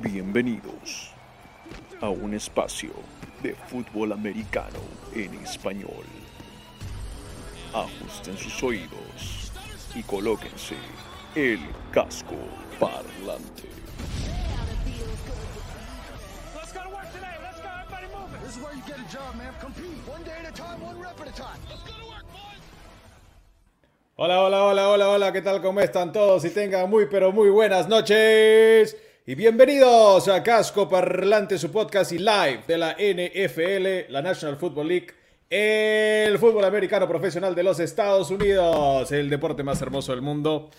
Bienvenidos a un espacio de fútbol americano en español. Ajusten sus oídos y colóquense el casco parlante. Hola, hola, hola, hola, hola, ¿qué tal? ¿Cómo están todos? Y tengan muy, pero muy buenas noches. Y bienvenidos a Casco Parlante, su podcast y live de la NFL, la National Football League, el fútbol americano profesional de los Estados Unidos, el deporte más hermoso del mundo.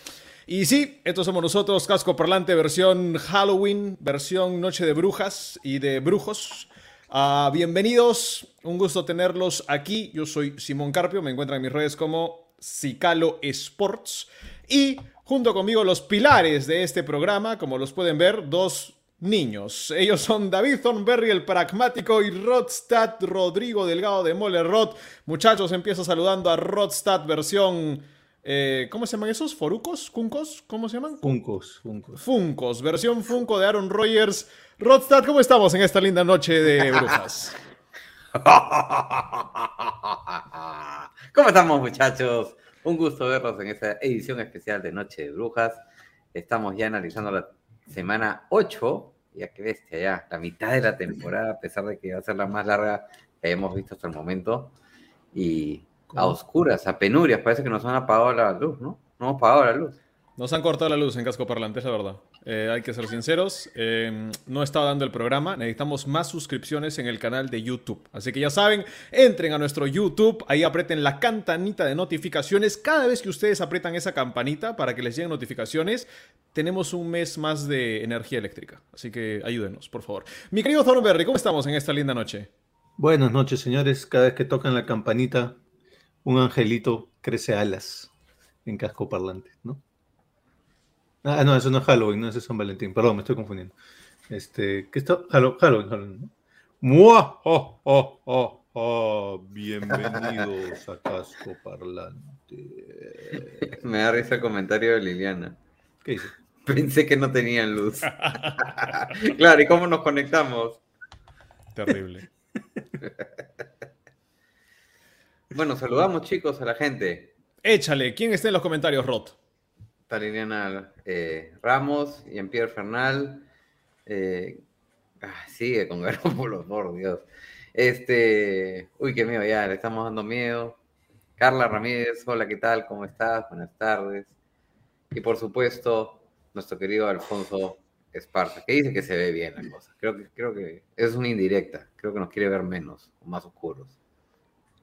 Y sí, estos somos nosotros, Casco Parlante, versión Halloween, versión Noche de Brujas y de Brujos. Ah, bienvenidos, un gusto tenerlos aquí. Yo soy Simón Carpio, me encuentran en mis redes como Cicalo Sports. Y junto conmigo los pilares de este programa, como los pueden ver, dos niños. Ellos son David Thornberry, el pragmático, y Rodstad Rodrigo Delgado de Mole Rod. Muchachos, empiezo saludando a Rodstad versión... eh, ¿Cómo se llaman esos? ¿Forucos? ¿Cuncos? ¿Cómo se llaman? Funcos, Funcos. Funcos, versión Funko de Aaron Rodgers. Rodstad, ¿cómo estamos en esta linda noche de brujas? ¿Cómo estamos, muchachos? Un gusto verlos en esta edición especial de Noche de Brujas. Estamos ya analizando la semana 8, ya que bestia, ya, la mitad de la temporada, a pesar de que va a ser la más larga que hemos visto hasta el momento. Y a oscuras, a penurias, parece que nos han apagado la luz, ¿no? No hemos apagado la luz. Nos han cortado la luz en casco parlante, es la verdad. Eh, hay que ser sinceros. eh, no está dando el programa. Necesitamos más suscripciones en el canal de YouTube. Así que ya saben, entren a nuestro YouTube. Ahí aprieten la campanita de notificaciones. Cada vez que ustedes aprietan esa campanita para que les lleguen notificaciones, tenemos un mes más de energía eléctrica. Así que ayúdenos, por favor. Mi querido Thornberry, ¿cómo estamos en esta linda noche? Buenas noches, señores. Cada vez que tocan la campanita, un angelito crece alas en casco parlante, ¿no? Ah, no, eso no es Halloween, no, ese es San Valentín. Perdón, me estoy confundiendo. Este, ¿qué está? Hallo- Halloween, Halloween. ¿no? ¡Mua! ¡Oh, oh, oh, oh! Bienvenidos a casco parlante. Me da risa el comentario de Liliana. ¿Qué dice? Pensé que no tenían luz. claro, ¿y cómo nos conectamos? Terrible. Bueno, saludamos chicos a la gente. Échale, ¿quién está en los comentarios, Rod? Liliana eh, Ramos y Pierre Fernal. Eh, ah, sigue con Garópolo, por Dios. Este, uy, qué miedo, ya, le estamos dando miedo. Carla Ramírez, hola, ¿qué tal? ¿Cómo estás? Buenas tardes. Y por supuesto, nuestro querido Alfonso Esparza, que dice que se ve bien la cosa. Creo que, creo que es una indirecta. Creo que nos quiere ver menos o más oscuros.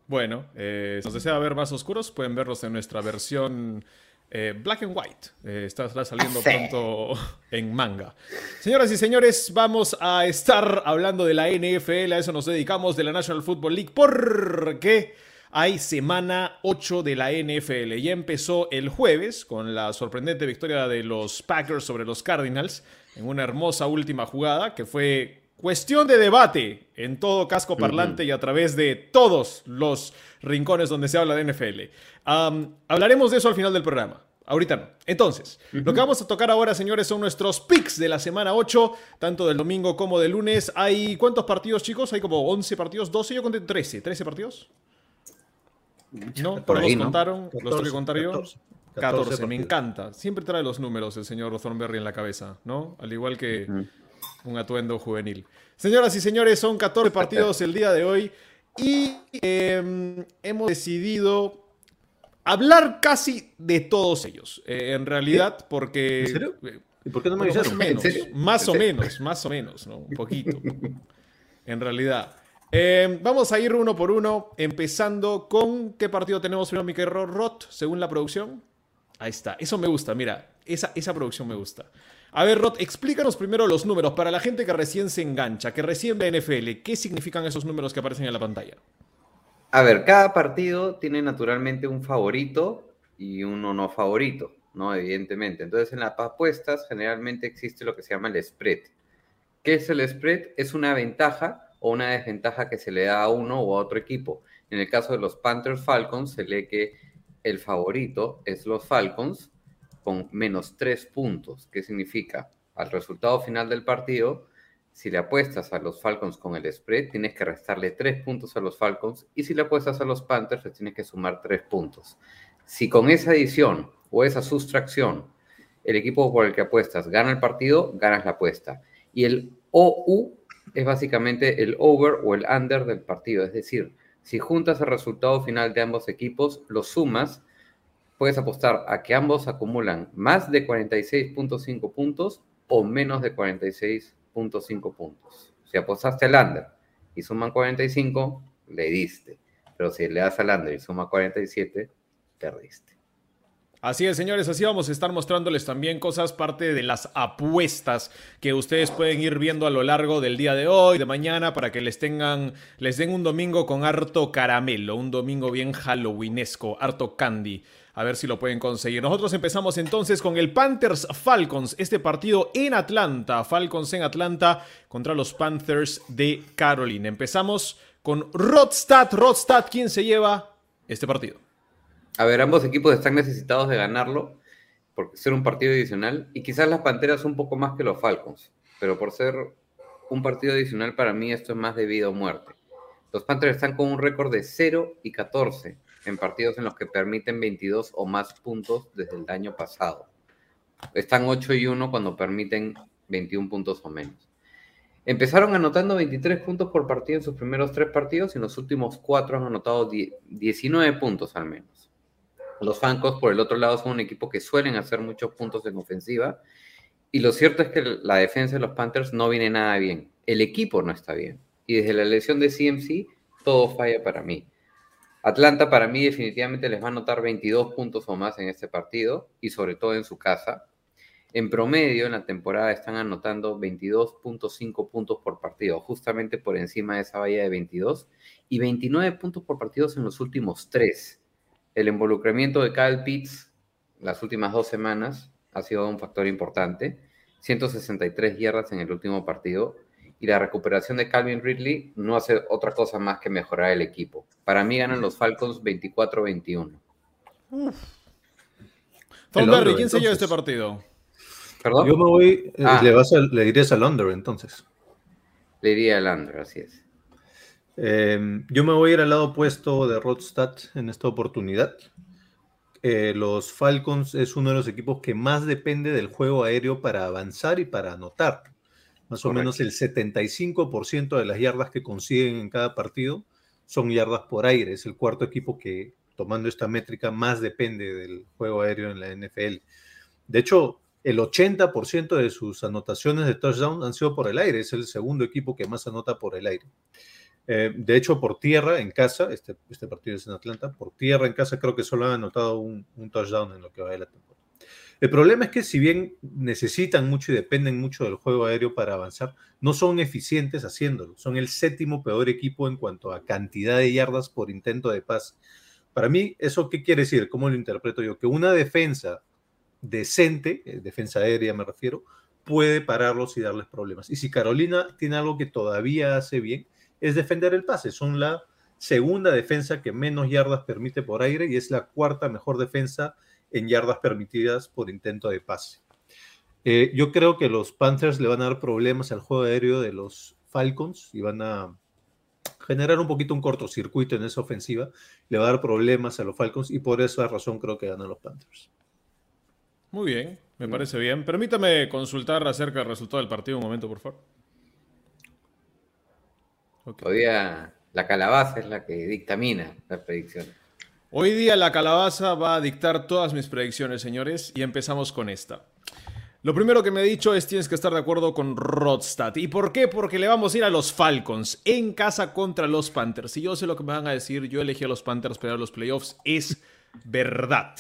Bueno, eh, si nos desea ver más oscuros, pueden verlos en nuestra versión eh, Black and White. Eh, está, está saliendo pronto en manga. Señoras y señores, vamos a estar hablando de la NFL. A eso nos dedicamos de la National Football League. Porque hay semana 8 de la NFL. Ya empezó el jueves con la sorprendente victoria de los Packers sobre los Cardinals en una hermosa última jugada que fue Cuestión de debate en todo casco parlante y a través de todos los rincones donde se habla de NFL. Hablaremos de eso al final del programa. Ahorita no. Entonces, lo que vamos a tocar ahora, señores, son nuestros picks de la semana 8, tanto del domingo como del lunes. ¿Hay cuántos partidos, chicos? Hay como 11 partidos, 12, yo conté 13. ¿13 partidos? No, Por ¿No ahí, los ¿no? contaron, los tengo que contar yo. 14, 14, me encanta. Siempre trae los números el señor Thornberry en la cabeza, ¿no? Al igual que un atuendo juvenil. Señoras y señores, son 14 partidos el día de hoy y eh, hemos decidido hablar casi de todos ellos. Eh, en realidad, porque... ¿En serio? eh, ¿Y por qué no me bueno, más o menos, más o menos, más o menos, ¿no? Un poquito. En realidad. Eh, vamos a ir uno por uno, empezando con qué partido tenemos primero, mi querido Rot, según la producción. Ahí está, eso me gusta, mira, esa, esa producción me gusta. A ver, Rot, explícanos primero los números para la gente que recién se engancha, que recién ve NFL. ¿Qué significan esos números que aparecen en la pantalla? A ver, cada partido tiene naturalmente un favorito y uno no favorito, ¿no? Evidentemente. Entonces, en las apuestas generalmente existe lo que se llama el spread. ¿Qué es el spread? Es una ventaja o una desventaja que se le da a uno o a otro equipo. En el caso de los Panthers Falcons, se lee que el favorito es los Falcons con menos tres puntos. ¿Qué significa? al resultado final del partido, si le apuestas a los Falcons con el spread, tienes que restarle tres puntos a los Falcons y si le apuestas a los Panthers, le tienes que sumar tres puntos. Si con esa adición o esa sustracción el equipo por el que apuestas gana el partido, ganas la apuesta. Y el OU es básicamente el over o el under del partido. Es decir, si juntas el resultado final de ambos equipos, los sumas, puedes apostar a que ambos acumulan más de 46.5 puntos o menos de 46.5 puntos. Si apostaste al under y suman 45, le diste. Pero si le das al under y suma 47, perdiste. Así es, señores, así vamos a estar mostrándoles también cosas, parte de las apuestas que ustedes pueden ir viendo a lo largo del día de hoy, de mañana, para que les tengan, les den un domingo con harto caramelo, un domingo bien halloweenesco, harto candy. A ver si lo pueden conseguir. Nosotros empezamos entonces con el Panthers Falcons, este partido en Atlanta, Falcons en Atlanta contra los Panthers de Carolina. Empezamos con Rodstad, Rodstad, ¿quién se lleva este partido? A ver, ambos equipos están necesitados de ganarlo por ser un partido adicional y quizás las Panteras un poco más que los Falcons, pero por ser un partido adicional para mí esto es más de vida o muerte. Los Panthers están con un récord de 0 y 14 en partidos en los que permiten 22 o más puntos desde el año pasado. Están 8 y 1 cuando permiten 21 puntos o menos. Empezaron anotando 23 puntos por partido en sus primeros tres partidos y en los últimos cuatro han anotado 19 puntos al menos. Los Falcons, por el otro lado, son un equipo que suelen hacer muchos puntos en ofensiva. Y lo cierto es que la defensa de los Panthers no viene nada bien. El equipo no está bien. Y desde la elección de CMC, todo falla para mí. Atlanta para mí definitivamente les va a anotar 22 puntos o más en este partido y sobre todo en su casa. En promedio en la temporada están anotando 22.5 puntos por partido, justamente por encima de esa valla de 22 y 29 puntos por partido en los últimos tres. El involucramiento de Kyle Pitts las últimas dos semanas ha sido un factor importante. 163 yardas en el último partido y la recuperación de Calvin Ridley no hace otra cosa más que mejorar el equipo. Para mí ganan los Falcons 24-21. Tom Berry, ¿quién se lleva este partido? ¿Perdón? Yo me voy, eh, ah. le, vas le dirías al under entonces. Le iría al under, así es. Em, yo me voy a ir al lado opuesto de Rodstad en esta oportunidad. Eh, los Falcons es uno de los equipos que más depende del juego aéreo para avanzar y para anotar. Más o menos el 75% de las yardas que consiguen en cada partido son yardas por aire. Es el cuarto equipo que, tomando esta métrica, más depende del juego aéreo en la NFL. De hecho, el 80% de sus anotaciones de touchdown han sido por el aire. Es el segundo equipo que más anota por el aire. Eh, de hecho, por tierra en casa, este, este partido es en Atlanta, por tierra en casa creo que solo han anotado un, touchdown en lo que va de la temporada. El problema es que si bien necesitan mucho y dependen mucho del juego aéreo para avanzar, no son eficientes haciéndolo. Son el séptimo peor equipo en cuanto a cantidad de yardas por intento de pase. Para mí, ¿eso qué quiere decir? ¿Cómo lo interpreto yo? Que una defensa decente, eh, defensa aérea me refiero, puede pararlos y darles problemas. Y si Carolina tiene algo que todavía hace bien, es defender el pase. Son la segunda defensa que menos yardas permite por aire y es la cuarta mejor defensa en yardas permitidas por intento de pase. Eh, yo creo que los Panthers le van a dar problemas al juego aéreo de los Falcons y van a generar un poquito un cortocircuito en esa ofensiva. Le va a dar problemas a los Falcons y por esa razón creo que ganan los Panthers. Muy bien, me parece bien. Permítame consultar acerca del resultado del partido un momento, por favor. Todavía la calabaza es la que dictamina las predicciones. Hoy día la calabaza va a dictar todas mis predicciones, señores, y empezamos con esta. Lo primero que me ha dicho es tienes que estar de acuerdo con Rodstad. ¿Y por qué? Porque le vamos a ir a los Falcons en casa contra los Panthers. Y yo sé lo que me van a decir, yo elegí a los Panthers para los playoffs, es verdad.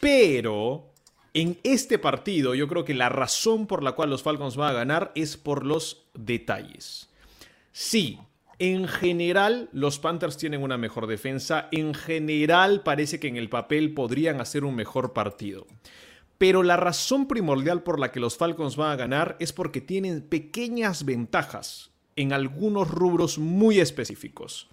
Pero en este partido yo creo que la razón por la cual los Falcons van a ganar es por los detalles. Sí, en general los Panthers tienen una mejor defensa, en general parece que en el papel podrían hacer un mejor partido. Pero la razón primordial por la que los Falcons van a ganar es porque tienen pequeñas ventajas en algunos rubros muy específicos.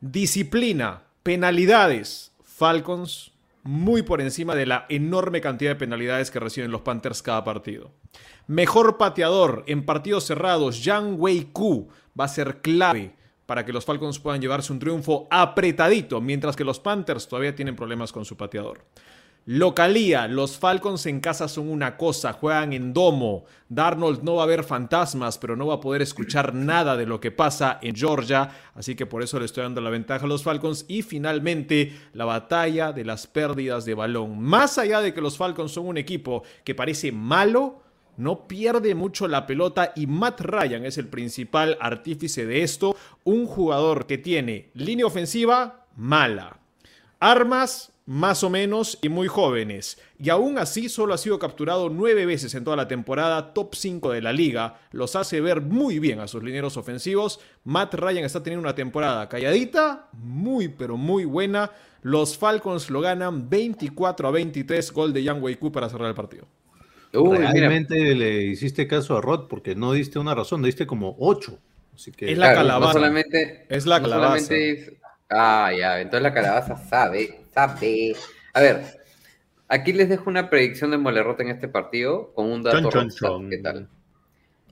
Disciplina, penalidades. Falcons muy por encima de la enorme cantidad de penalidades que reciben los Panthers cada partido. Mejor pateador en partidos cerrados, Yang Wei Ku va a ser clave para que los Falcons puedan llevarse un triunfo apretadito, mientras que los Panthers todavía tienen problemas con su pateador. Localía, los Falcons en casa son una cosa, juegan en domo. Darnold no va a ver fantasmas, pero no va a poder escuchar nada de lo que pasa en Georgia, así que por eso le estoy dando la ventaja a los Falcons. Y finalmente, la batalla de las pérdidas de balón. Más allá de que los Falcons son un equipo que parece malo, no pierde mucho la pelota y Matt Ryan es el principal artífice de esto, un jugador que tiene línea ofensiva mala, armas más o menos y muy jóvenes, y aún así solo ha sido capturado nueve veces en toda la temporada, top 5 de la liga, los hace ver muy bien a sus lineros ofensivos. Matt Ryan está teniendo una temporada calladita, muy pero muy buena. Los Falcons lo ganan 24 a 23, gol de Young Wei para cerrar el partido. Uy, Realmente le hiciste caso a Rod porque no diste una razón, diste como 8. Así que... Es la calabaza. solamente, es la calabaza. Ah, ya, entonces la calabaza sabe sabe. A ver, aquí les dejo una predicción de Molerrota en este partido con un dato. ¿Qué tal?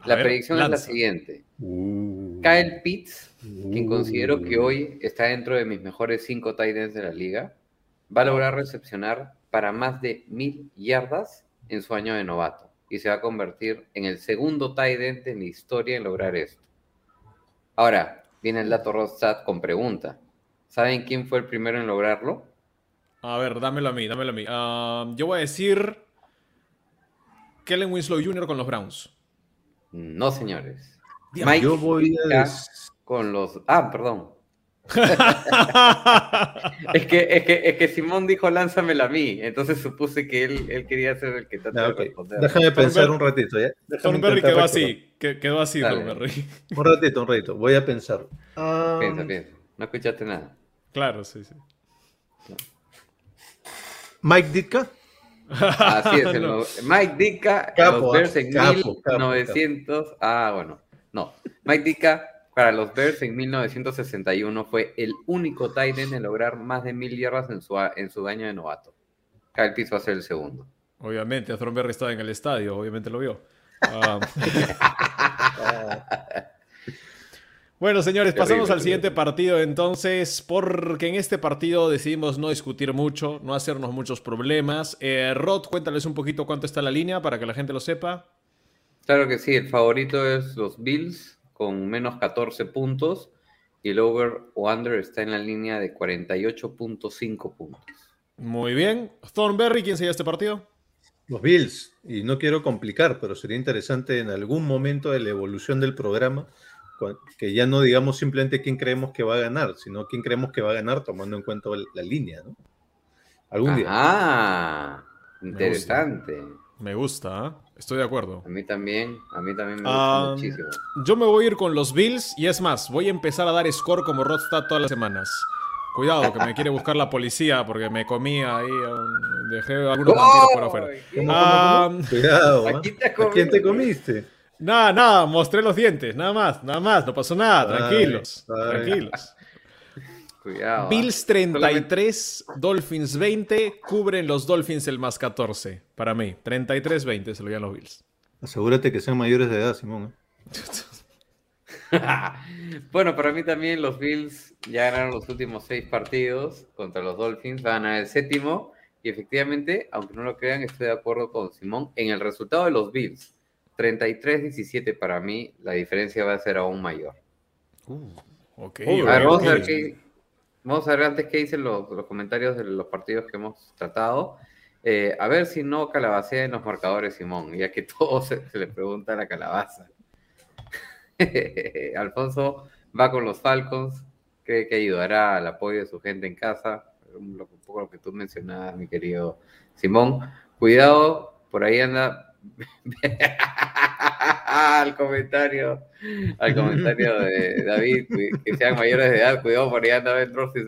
La predicción es la siguiente. Uh. Kyle Pitts, quien considero que hoy está dentro de mis mejores cinco tight de la liga, va a lograr recepcionar para más de mil yardas en su año de novato y se va a convertir en el segundo tight en la historia en lograr esto. Ahora, viene el dato Rostad con pregunta. ¿Saben quién fue el primero en lograrlo? A ver, dámelo a mí, dámelo a mí. Ah, yo voy a decir Kellen Winslow Jr. con los Browns. No, señores. Mike yo voy a... con los... Ah, perdón. es, que, es, que, es que Simón dijo lánzamela a mí, entonces supuse que él, él quería ser el que trataba de responder. Déjame pensar un ratito, ¿ya? Thornberry quedó así, quedó así, Thornberry. Un ratito, un ratito, voy a pensar. Piensa, piensa, no escuchaste nada. Claro, sí, sí. Mike Ditka. Así es, Mike Ditka, los Bears en 1900. Ah, bueno, no. Mike Ditka para los Bears en 1961 fue el único Titan en lograr más de mil yardas en su, en su año de novato. Kyle Pitts va a ser el segundo. Obviamente, Thornberry estaba en el estadio, obviamente lo vio. Ah. Bueno, señores, pasamos al siguiente partido entonces, porque en este partido decidimos no discutir mucho, no hacernos muchos problemas. Eh, Rod, cuéntales un poquito cuánto está la línea para que la gente lo sepa. Claro que sí, el favorito es los Bills con menos 14 puntos y el over o under está en la línea de 48.5 puntos. Muy bien. Thornberry, ¿quién sería este partido? Los Bills. Y no quiero complicar, pero sería interesante en algún momento de la evolución del programa que ya no digamos simplemente quién creemos que va a ganar, sino quién creemos que va a ganar tomando en cuenta la línea, ¿no? Algún día. Ah, interesante. Me gusta, ¿eh? Estoy de acuerdo. A mí también, a mí también me gusta muchísimo. Yo me voy a ir con los Bills y es más, voy a empezar a dar score como Rodstad todas las semanas. Cuidado, que me quiere buscar la policía porque me comí ahí, dejé algunos ¡Oh! por afuera. Ah, Cuidado, ¿a quién te comiste? Nada, nada, mostré los dientes, nada más, nada más, no pasó nada, tranquilos, tranquilos. Cuidado. Bills 33, Dolphins 20, cubren los Dolphins el más 14, para mí. 33-20 se lo llevan los Bills. Asegúrate que sean mayores de edad, Simón. ¿eh? bueno, para mí también los Bills ya ganaron los últimos seis partidos contra los Dolphins, van a el séptimo, y efectivamente, aunque no lo crean, estoy de acuerdo con Simón en el resultado de los Bills 33-17 para mí, la diferencia va a ser aún mayor. Uh, ok. vamos, A ver vamos, a ver antes que dicen los, comentarios de los partidos que hemos tratado. Eh, a ver si no calabacea en los marcadores, Simón, ya que todo se, le pregunta la calabaza. Alfonso va con los Falcons, cree que ayudará al apoyo de su gente en casa. Un poco lo que tú mencionabas, mi querido Simón. Cuidado, por ahí anda al comentario, al comentario de David, que sean mayores de edad, cuidado por allá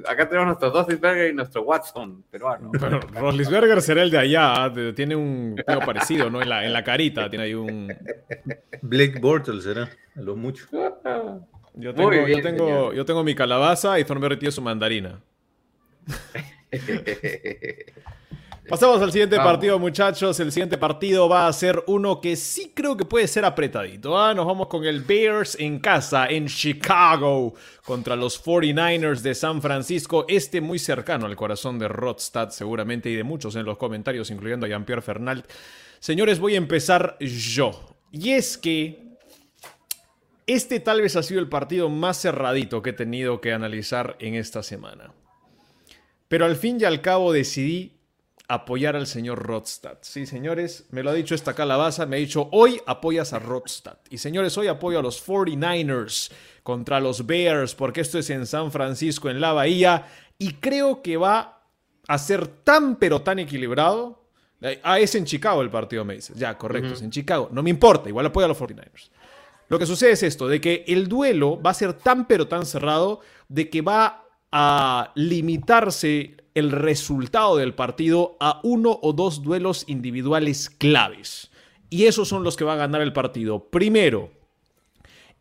Acá tenemos nuestro Roslisberger y nuestro Watson peruano. Pero Roslisberger será el de allá, ¿ah? tiene un pelo parecido, ¿no? En la, en la carita tiene ahí un. Blake Bortles será, a lo mucho. Yo tengo, yo, tengo, yo tengo mi calabaza y Thornberry tiene su mandarina. Pasamos al siguiente Vamos. partido, muchachos. El siguiente partido va a ser uno que sí creo que puede ser apretadito. ¿ah? Nos vamos con el Bears en casa, en Chicago, contra los 49ers de San Francisco. Este muy cercano al corazón de Rodstad, seguramente, y de muchos en los comentarios, incluyendo a Jean-Pierre Fernald. Señores, voy a empezar yo. Y es que este tal vez ha sido el partido más cerradito que he tenido que analizar en esta semana. Pero al fin y al cabo decidí apoyar al señor Rodstad. Sí, señores, me lo ha dicho esta calabaza, me ha dicho, hoy apoyas a Rodstad. Y señores, hoy apoyo a los 49ers contra los Bears, porque esto es en San Francisco, en la Bahía, y creo que va a ser tan pero tan equilibrado. Ah, es en Chicago el partido, me dices. Ya, correcto, es en Chicago. No me importa, igual apoyo a los 49ers. Lo que sucede es esto, de que el duelo va a ser tan pero tan cerrado de que va a limitarse el resultado del partido a uno o dos duelos individuales claves. Y esos son los que van a ganar el partido. Primero,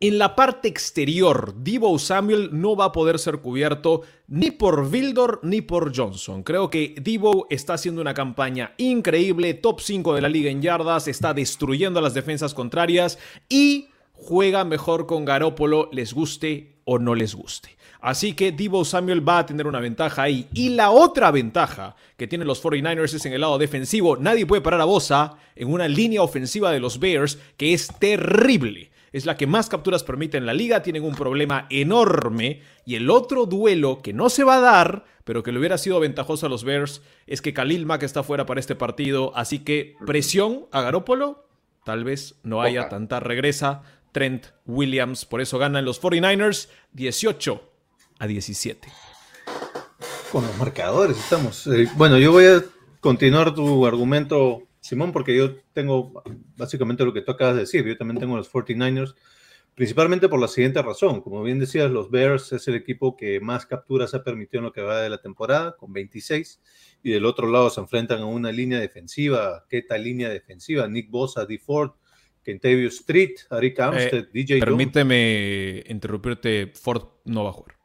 en la parte exterior, Divo Samuel no va a poder ser cubierto ni por Vildor ni por Johnson. Creo que Divo está haciendo una campaña increíble, top 5 de la liga en yardas, está destruyendo a las defensas contrarias y juega mejor con Garópolo, les guste o no les guste. Así que Divo Samuel va a tener una ventaja ahí. Y la otra ventaja que tienen los 49ers es en el lado defensivo. Nadie puede parar a Bosa en una línea ofensiva de los Bears que es terrible. Es la que más capturas permite en la liga. Tienen un problema enorme. Y el otro duelo que no se va a dar, pero que le hubiera sido ventajoso a los Bears, es que Khalil Mack está fuera para este partido. Así que presión a Garópolo. Tal vez no haya tanta regresa. Trent Williams. Por eso ganan los 49ers 18 a 17. Con los marcadores estamos. Eh, bueno, yo voy a continuar tu argumento, Simón, porque yo tengo básicamente lo que tú acabas de decir. Yo también tengo los 49ers, principalmente por la siguiente razón. Como bien decías, los Bears es el equipo que más capturas ha permitido en lo que va de la temporada, con 26. Y del otro lado se enfrentan a una línea defensiva. ¿Qué tal línea defensiva? Nick Bosa, D. Ford, Kentavious Street, Arik Armstead, DJ Jones. Permíteme interrumpirte, Ford no va a jugar.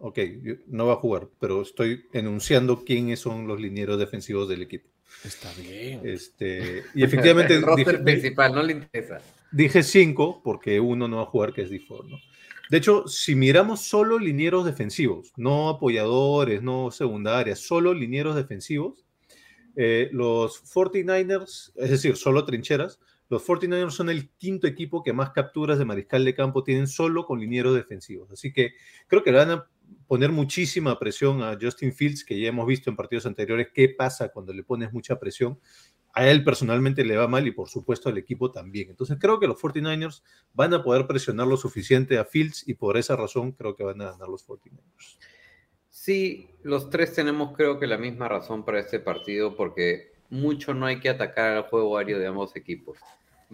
Ok, yo- no va a jugar, pero estoy enunciando quiénes son los linieros defensivos del equipo. Está bien. Este, y efectivamente el roster dije, principal no le interesa. dije cinco porque uno no va a jugar, que es D4, ¿no? De hecho, si miramos solo linieros defensivos, no apoyadores, no secundarias, solo linieros defensivos, eh, los 49ers, es decir, solo trincheras, los 49ers son el quinto equipo que más capturas de mariscal de campo tienen solo con linieros defensivos. Así que creo que van a poner muchísima presión a Justin Fields, que ya hemos visto en partidos anteriores qué pasa cuando le pones mucha presión. A él personalmente le va mal y por supuesto al equipo también. Entonces creo que los 49ers van a poder presionar lo suficiente a Fields y por esa razón creo que van a ganar los 49ers. Sí, los tres tenemos creo que la misma razón para este partido porque mucho no hay que atacar al juego aéreo de ambos equipos.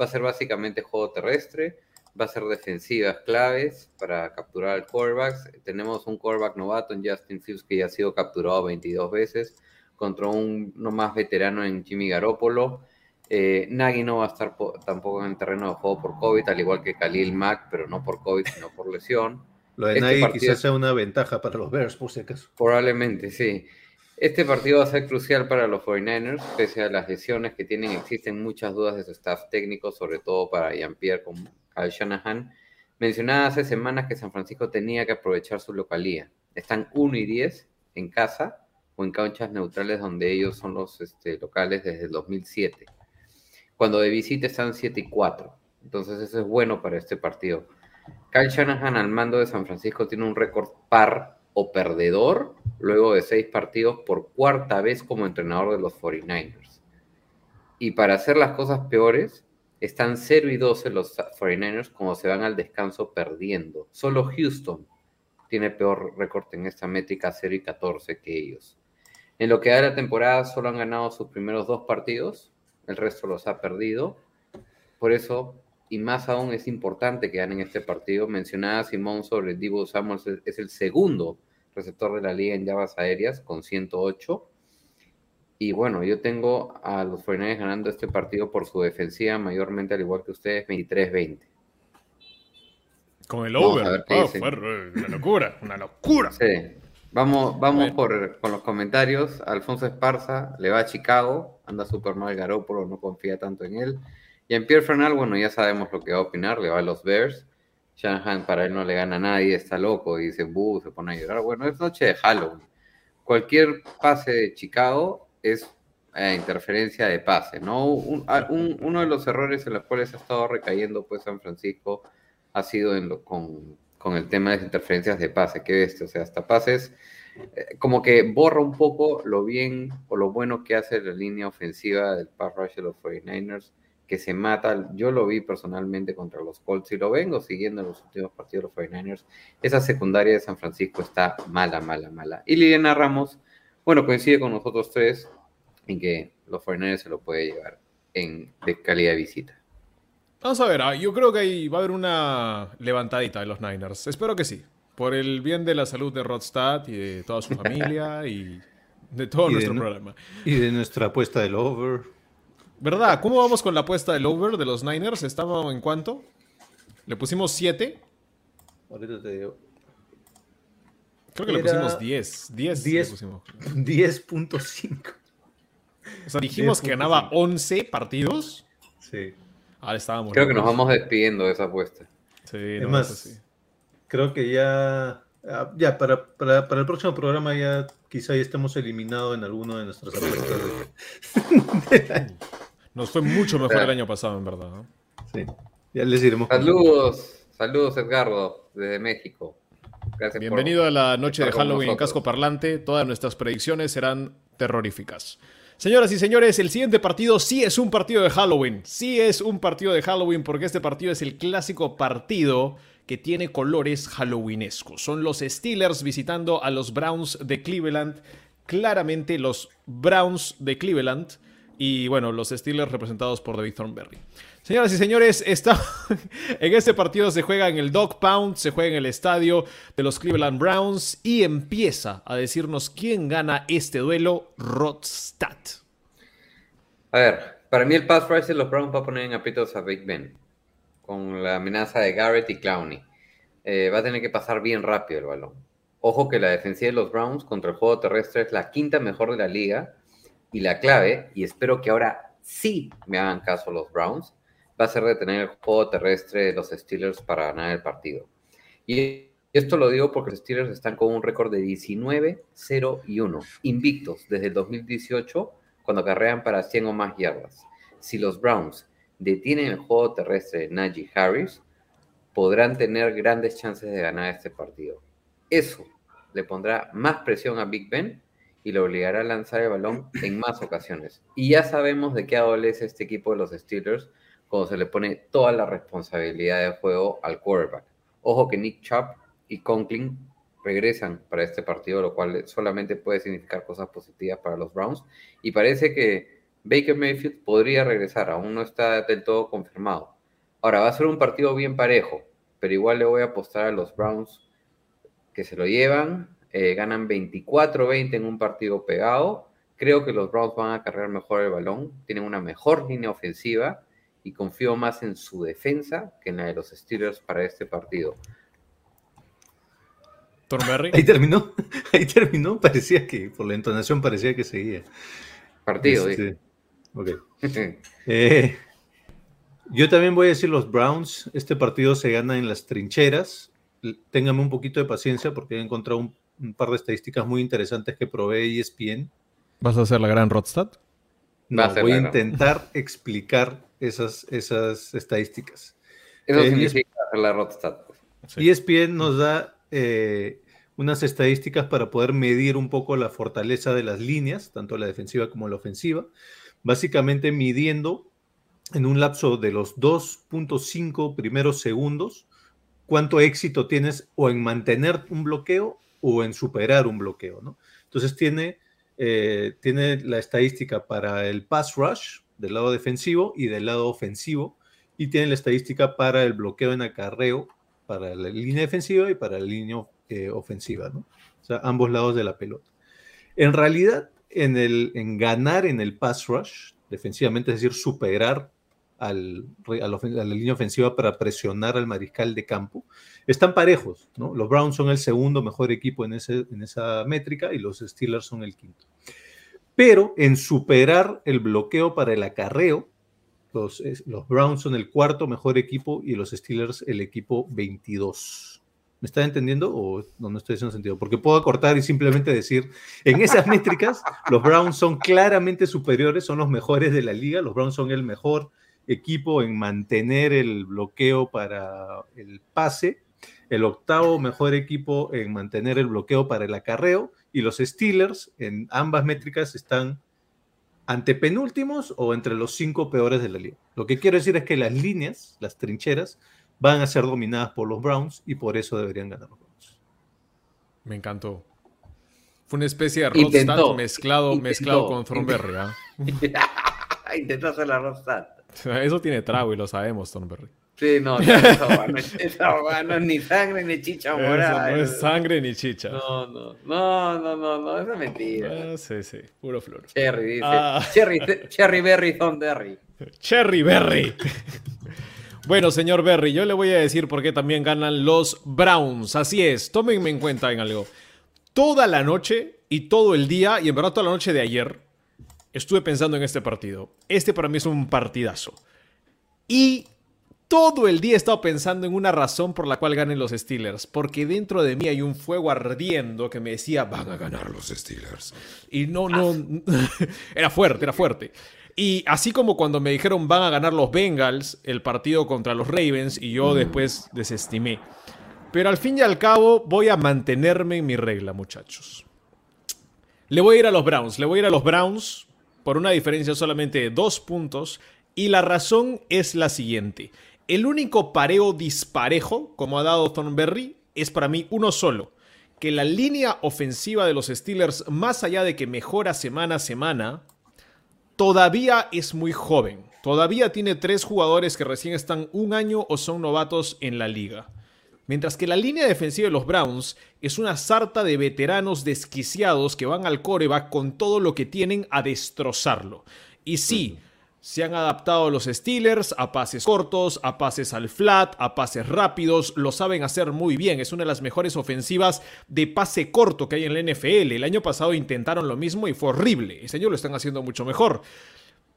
Va a ser básicamente juego terrestre, va a ser defensivas claves para capturar al quarterback. Tenemos un quarterback novato en Justin Fields que ya ha sido capturado 22 veces contra un no más veterano en Jimmy Garoppolo. Eh, Nagy no va a estar po- tampoco en el terreno de juego por COVID, al igual que Khalil Mack, pero no por COVID, sino por lesión. Lo de Este Nagy partido- quizás sea una ventaja para los Bears, por si acaso. Probablemente, sí. Este partido va a ser crucial para los 49ers, pese a las lesiones que tienen, existen muchas dudas de su staff técnico, sobre todo para Jean-Pierre con Kyle Shanahan. Mencionaba hace semanas que San Francisco tenía que aprovechar su localía. Están 1 y 10 en casa o en canchas neutrales donde ellos son los este, locales desde el 2007. Cuando de visita están 7 y 4. Entonces eso es bueno para este partido. Kyle Shanahan al mando de San Francisco tiene un récord par o perdedor luego de seis partidos por cuarta vez como entrenador de los 49ers. Y para hacer las cosas peores, están 0 y 12 los 49ers como se van al descanso perdiendo. Solo Houston tiene peor récord en esta métrica 0 y 14 que ellos. En lo que da la temporada solo han ganado sus primeros dos partidos, el resto los ha perdido. Por eso, y más aún es importante que ganen este partido. Mencionaba Simón sobre Divo Samuels, es- el segundo receptor de la liga en yardas aéreas con 108. Y bueno, yo tengo a los 49ers ganando este partido por su defensiva, mayormente al igual que ustedes, 23-20. Con el Vamos over. dicen. fue una locura, una locura. Sí. Vamos, vamos por, con los comentarios. Alfonso Esparza le va a Chicago, anda súper mal Garópolo, no confía tanto en él. Y en Pierre Fernal, bueno, ya sabemos lo que va a opinar, le va a los Bears. Shanahan para él no le gana a nadie, está loco, dice, buh, se pone a llorar. Bueno, es noche de Halloween. Cualquier pase de Chicago es eh, interferencia de pase, ¿no? uno de los errores en los cuales ha estado recayendo pues San Francisco ha sido en lo, con, con el tema de interferencias de pase, qué bestia, o sea, hasta pases, eh, como que borra un poco lo bien o lo bueno que hace la línea ofensiva del pass rush de los 49ers, que se mata, yo lo vi personalmente contra los Colts y lo vengo siguiendo en los últimos partidos de los 49ers, esa secundaria de San Francisco está mala, mala, mala. Y Liliana Ramos, bueno, coincide con nosotros tres en que los 49ers se lo puede llevar en, de calidad de visita. Vamos a ver, ah, yo creo que ahí va a haber una levantadita de los Niners. Espero que sí. Por el bien de la salud de Rodstad y de toda su familia y de todo nuestro programa. Y de nuestra apuesta del over. ¿Verdad? ¿Cómo vamos con la apuesta del over de los Niners? ¿Estamos en cuánto? ¿Le pusimos 7? Ahorita te digo. Creo que le pusimos 10. 10 10.5. o sea, dijimos que ganaba 11 partidos. Sí. Creo que nos vamos despidiendo de esa apuesta. Sí, es más, creo que ya, ah, ya para, para, el próximo programa ya quizá ya estemos eliminados en alguno de nuestras apuestas. nos fue mucho mejor el año pasado, en verdad. Sí, ya les iremos. Saludos, saludos Edgardo, desde México. Gracias Bienvenido a la noche de Halloween en Casco Parlante. Todas nuestras predicciones serán terroríficas. Señoras y señores, el siguiente partido sí es un partido de Halloween. Sí es un partido de Halloween porque este partido es el clásico partido que tiene colores halloweenescos. Son los Steelers visitando a los Browns de Cleveland. Claramente los Browns de Cleveland. Y bueno, los Steelers representados por David Thornberry. Señoras y señores, está... en este partido se juega en el Dog Pound, se juega en el estadio de los Cleveland Browns y empieza a decirnos quién gana este duelo, Rodstad. A ver, para mí el pass rush de los Browns va a poner en aprietos a Big Ben, con la amenaza de Garrett y Clowney. Eh, va a tener que pasar bien rápido el balón. Ojo que la defensiva de los Browns contra el juego terrestre es la quinta mejor de la liga y la clave, y espero que ahora sí me hagan caso los Browns, va a ser detener el juego terrestre de los Steelers para ganar el partido. Y esto lo digo porque los Steelers están con un récord de 19, 0 y 1, invictos desde el 2018 cuando carrean para 100 o más yardas. Si los Browns detienen el juego terrestre de Najee Harris, podrán tener grandes chances de ganar este partido. Eso le pondrá más presión a Big Ben y lo obligará a lanzar el balón en más ocasiones. Y ya sabemos de qué adolece este equipo de los Steelers cuando se le pone toda la responsabilidad de juego al quarterback. Ojo que Nick Chubb y Conklin regresan para este partido, lo cual solamente puede significar cosas positivas para los Browns. Y parece que Baker Mayfield podría regresar, aún no está del todo confirmado. Ahora, va a ser un partido bien parejo, pero igual le voy a apostar a los Browns que se lo llevan, eh, ganan 24-20 en un partido pegado. Creo que los Browns van a cargar mejor el balón, tienen una mejor línea ofensiva y confío más en su defensa que en la de los Steelers para este partido. Thornberry. Ahí terminó, ahí terminó, parecía que, por la entonación parecía que seguía. Partido, este, Ok. Eh, yo también voy a decir los Browns, este partido se gana en las trincheras. Ténganme un poquito de paciencia porque he encontrado un, par de estadísticas muy interesantes que provee ESPN. ¿Vas a hacer la gran Rodstad? No, voy a intentar explicar esas, esas estadísticas. Eso eh, significa la Rodstad. ESPN nos da eh, unas estadísticas para poder medir un poco la fortaleza de las líneas, tanto la defensiva como la ofensiva, básicamente midiendo en un lapso de los 2.5 primeros segundos cuánto éxito tienes o en mantener un bloqueo o en superar un bloqueo, ¿no? Entonces tiene, eh, tiene la estadística para el pass rush, del lado defensivo y del lado ofensivo, y tiene la estadística para el bloqueo en acarreo, para la línea defensiva y para la línea eh, ofensiva, ¿no? O sea, ambos lados de la pelota. En realidad, en, el, en ganar en el pass rush, defensivamente, es decir, superar al, a, la, línea ofensiva para presionar al mariscal de campo. Están parejos, ¿no? Los Browns son el segundo mejor equipo en, en esa métrica y los Steelers son el quinto. Pero en superar el bloqueo para el acarreo, los, Browns son el cuarto mejor equipo y los Steelers el equipo 22. ¿Me está entendiendo o no, no estoy haciendo sentido? Porque puedo acortar y simplemente decir, en esas métricas, los Browns son claramente superiores, son los mejores de la liga, los Browns son el mejor equipo en mantener el bloqueo para el pase, el octavo mejor equipo en mantener el bloqueo para el acarreo, y los Steelers en ambas métricas están antepenúltimos o entre los cinco peores de la liga. Lo que quiero decir es que las líneas, las trincheras, van a ser dominadas por los Browns y por eso deberían ganar los Browns. Me encantó. Fue una especie de Rodstad mezclado, mezclado con Thornberry. ¿ah? Intentó hacer la Rodstad. Eso tiene trago y lo sabemos, Thornberry. Sí, no, esa no, es ni sangre ni chicha morada. no es sangre ni chicha. No, no, no, no, no, no, es mentira. Ah, sí, sí, puro flor. Cherry, dice. Ah. Cherry, Cherry Berry Thornberry. Cherry Berry. Bueno, señor Berry, yo le voy a decir por qué también ganan los Browns. Así es, tómenme en cuenta en algo. Toda la noche y todo el día, y en verdad toda la noche de ayer, estuve pensando en este partido. Este para mí es un partidazo. Y todo el día he estado pensando en una razón por la cual ganen los Steelers. Porque dentro de mí hay un fuego ardiendo que me decía, van a ganar los Steelers. Y no, no, era fuerte, era fuerte. Y así como cuando me dijeron van a ganar los Bengals el partido contra los Ravens y yo después desestimé. Pero al fin y al cabo voy a mantenerme en mi regla, muchachos. Le voy a ir a los Browns. Le voy a ir a los Browns por una diferencia solamente de dos puntos. Y la razón es la siguiente. El único pareo disparejo, como ha dado Thornberry, es para mí uno solo. Que la línea ofensiva de los Steelers, más allá de que mejora semana a semana, todavía es muy joven. Todavía tiene tres jugadores que recién están un año o son novatos en la liga. Mientras que la línea defensiva de los Browns es una sarta de veteranos desquiciados que van al coreback con todo lo que tienen a destrozarlo. Y sí, se han adaptado los Steelers a pases cortos, a pases al flat, a pases rápidos, lo saben hacer muy bien, es una de las mejores ofensivas de pase corto que hay en la NFL. El año pasado intentaron lo mismo y fue horrible, este año lo están haciendo mucho mejor.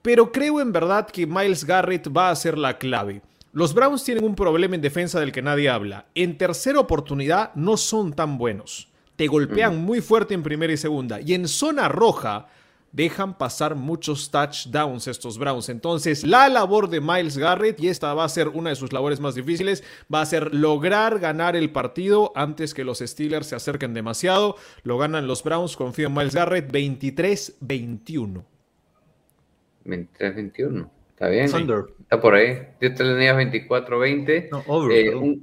Pero creo en verdad que Miles Garrett va a ser la clave. Los Browns tienen un problema en defensa del que nadie habla. En tercera oportunidad no son tan buenos. Te golpean muy fuerte en primera y segunda. Y en zona roja dejan pasar muchos touchdowns estos Browns. Entonces, la labor de Miles Garrett, y esta va a ser una de sus labores más difíciles, va a ser lograr ganar el partido antes que los Steelers se acerquen demasiado. Lo ganan los Browns, confío en Miles Garrett, 23-21. 23-21. Está bien. Está por ahí. Yo te tenía 24-20. No, over, eh,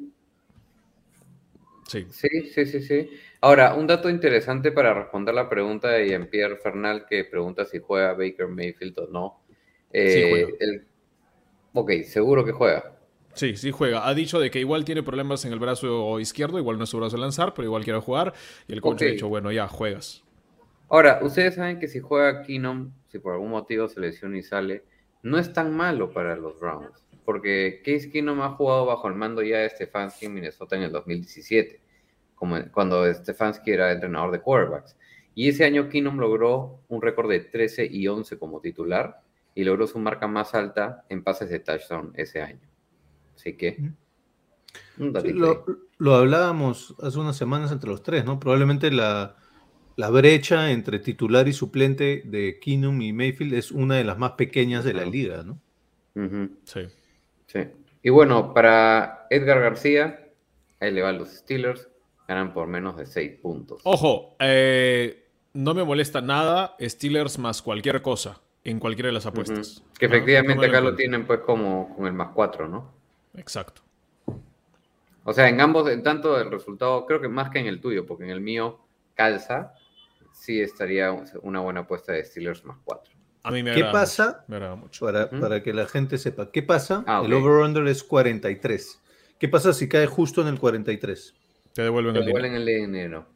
Sí. Sí, sí, sí, sí. Ahora, un dato interesante para responder la pregunta de Jean-Pierre Fernal que pregunta si juega Baker Mayfield o no. Eh, sí Ok, seguro que juega. Sí, sí juega. Ha dicho de que igual tiene problemas en el brazo izquierdo, igual no es su brazo de lanzar, pero igual quiere jugar. Y el coach ha dicho, bueno, ya, juegas. Ahora, ustedes saben que si juega Keenum, si por algún motivo se lesiona y sale, no es tan malo para los Browns. Porque Case Keenum ha jugado bajo el mando ya de Stefanski en Minnesota en el 2017 como cuando Stefanski era entrenador de quarterbacks. Y ese año Keenum logró un récord de 13 y 11 como titular y logró su marca más alta en pases de touchdown ese año. Así que... lo, hablábamos hace unas semanas entre los tres, ¿no? Probablemente la, brecha entre titular y suplente de Keenum y Mayfield es una de las más pequeñas de la liga, ¿no? Sí. Sí. Y bueno, para Edgar García, ahí le van los Steelers ganan por menos de 6 puntos. Ojo, eh, no me molesta nada Steelers más cualquier cosa en cualquiera de las apuestas. Que efectivamente acá lo tienen pues como con el más 4, ¿no? Exacto. O sea, en ambos, en tanto el resultado, creo que más que en el tuyo, porque en el mío calza, sí estaría una buena apuesta de Steelers más 4. A mí me ¿Qué pasa? Me mucho. Para, para, que la gente sepa, ¿qué pasa? Ah, el over-under es 43. ¿Qué pasa si cae justo en el 43? Te devuelven, el, dinero.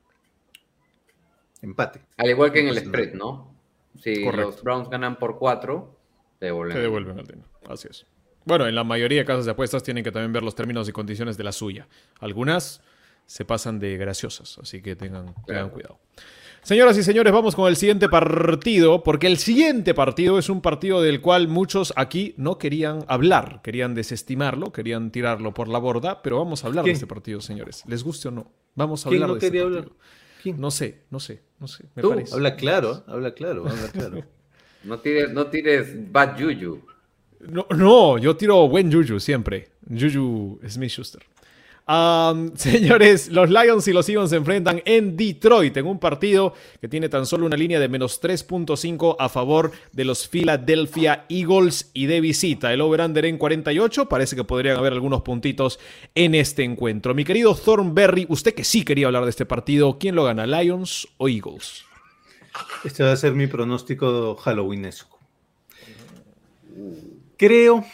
Empate. Al igual que en el spread, ¿no? Si los Browns ganan por 4, te devuelven. Te devuelven el dinero. Así es. Bueno, en la mayoría de casas de apuestas tienen que también ver los términos y condiciones de la suya. Algunas se pasan de graciosas, así que tengan, tengan cuidado. Señoras y señores, vamos con el siguiente partido, porque el siguiente partido es un partido del cual muchos aquí no querían hablar, querían desestimarlo, querían tirarlo por la borda, pero vamos a hablar de este partido, señores. ¿Les guste o no? Vamos a ¿Quién hablar no de este quería partido. hablar? ¿Quién? No sé, no sé, no sé, me Tú, parece. habla claro, habla claro, habla claro. No tires, no tires bad juju. No, no, yo tiro buen Juju siempre. Juju Smith Schuster. señores, los Lions y los Eagles se enfrentan en Detroit en un partido que tiene tan solo una línea de menos 3.5 a favor de los Philadelphia Eagles y de visita. El over-under en 48. Parece que podrían haber algunos puntitos en este encuentro. Mi querido Thornberry, usted que sí quería hablar de este partido, ¿quién lo gana, Lions o Eagles? Este va a ser mi pronóstico halloweenesco. Creo.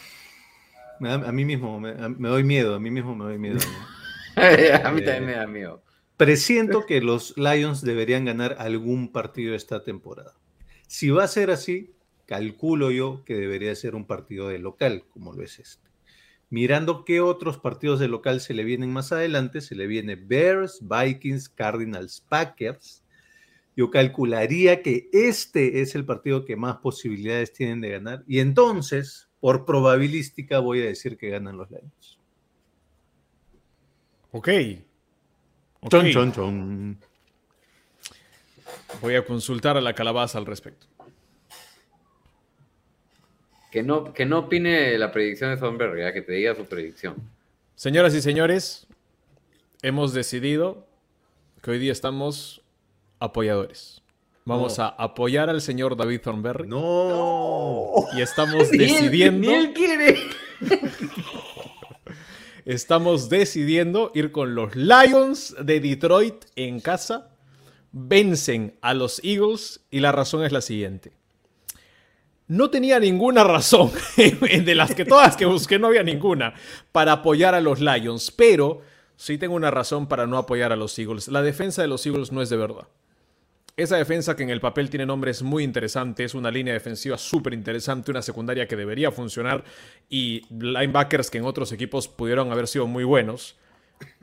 Me da- a mí mismo me, a- me doy miedo, a mí mismo me doy miedo. a mí también me da miedo. Presiento que los Lions deberían ganar algún partido esta temporada. Si va a ser así, calculo yo que debería ser un partido de local, como lo es este. Mirando qué otros partidos de local se le vienen más adelante, se le viene Bears, Vikings, Cardinals, Packers. Yo calcularía que este es el partido que más posibilidades tienen de ganar. Y entonces, por probabilística, voy a decir que ganan los Lions. Ok. Ok. Chon, chon, chon. Voy a consultar a la calabaza al respecto. Que no, que no opine la predicción de Thornberry, ya que te diga su predicción. Señoras y señores, hemos decidido que hoy día estamos apoyadores. Vamos No. a apoyar al señor David Thornberry No. y estamos él- decidiendo, ni él quiere. estamos decidiendo ir con los Lions de Detroit en casa. Vencen a los Eagles y la razón es la siguiente. No tenía ninguna razón, de las que todas que busqué no había ninguna, para apoyar a los Lions, pero sí tengo una razón para no apoyar a los Eagles. La defensa de los Eagles no es de verdad. Esa defensa que en el papel tiene nombres muy interesantes, una línea defensiva súper interesante, una secundaria que debería funcionar y linebackers que en otros equipos pudieron haber sido muy buenos,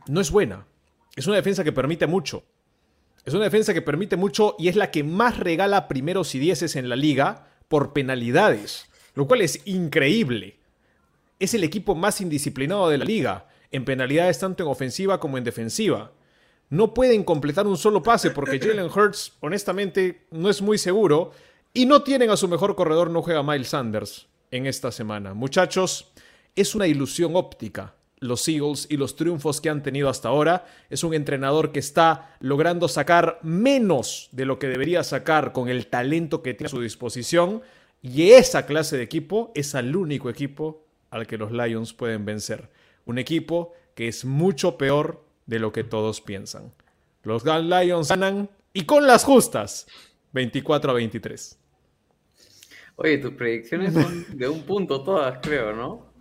no es buena. Es una defensa que permite mucho. Es una defensa que permite mucho y es la que más regala primeros y dieces en la liga por penalidades, lo cual es increíble. Es el equipo más indisciplinado de la liga, en penalidades tanto en ofensiva como en defensiva. No pueden completar un solo pase porque Jalen Hurts, honestamente, no es muy seguro. Y no tienen a su mejor corredor, no juega Miles Sanders en esta semana. Muchachos, es una ilusión óptica los Eagles y los triunfos que han tenido hasta ahora. Es un entrenador que está logrando sacar menos de lo que debería sacar con el talento que tiene a su disposición. Y esa clase de equipo es el único equipo al que los Lions pueden vencer. Un equipo que es mucho peor de lo que todos piensan. Los Lions ganan y con las justas. 24 a 23. Oye, tus predicciones son de un punto todas, creo, ¿no?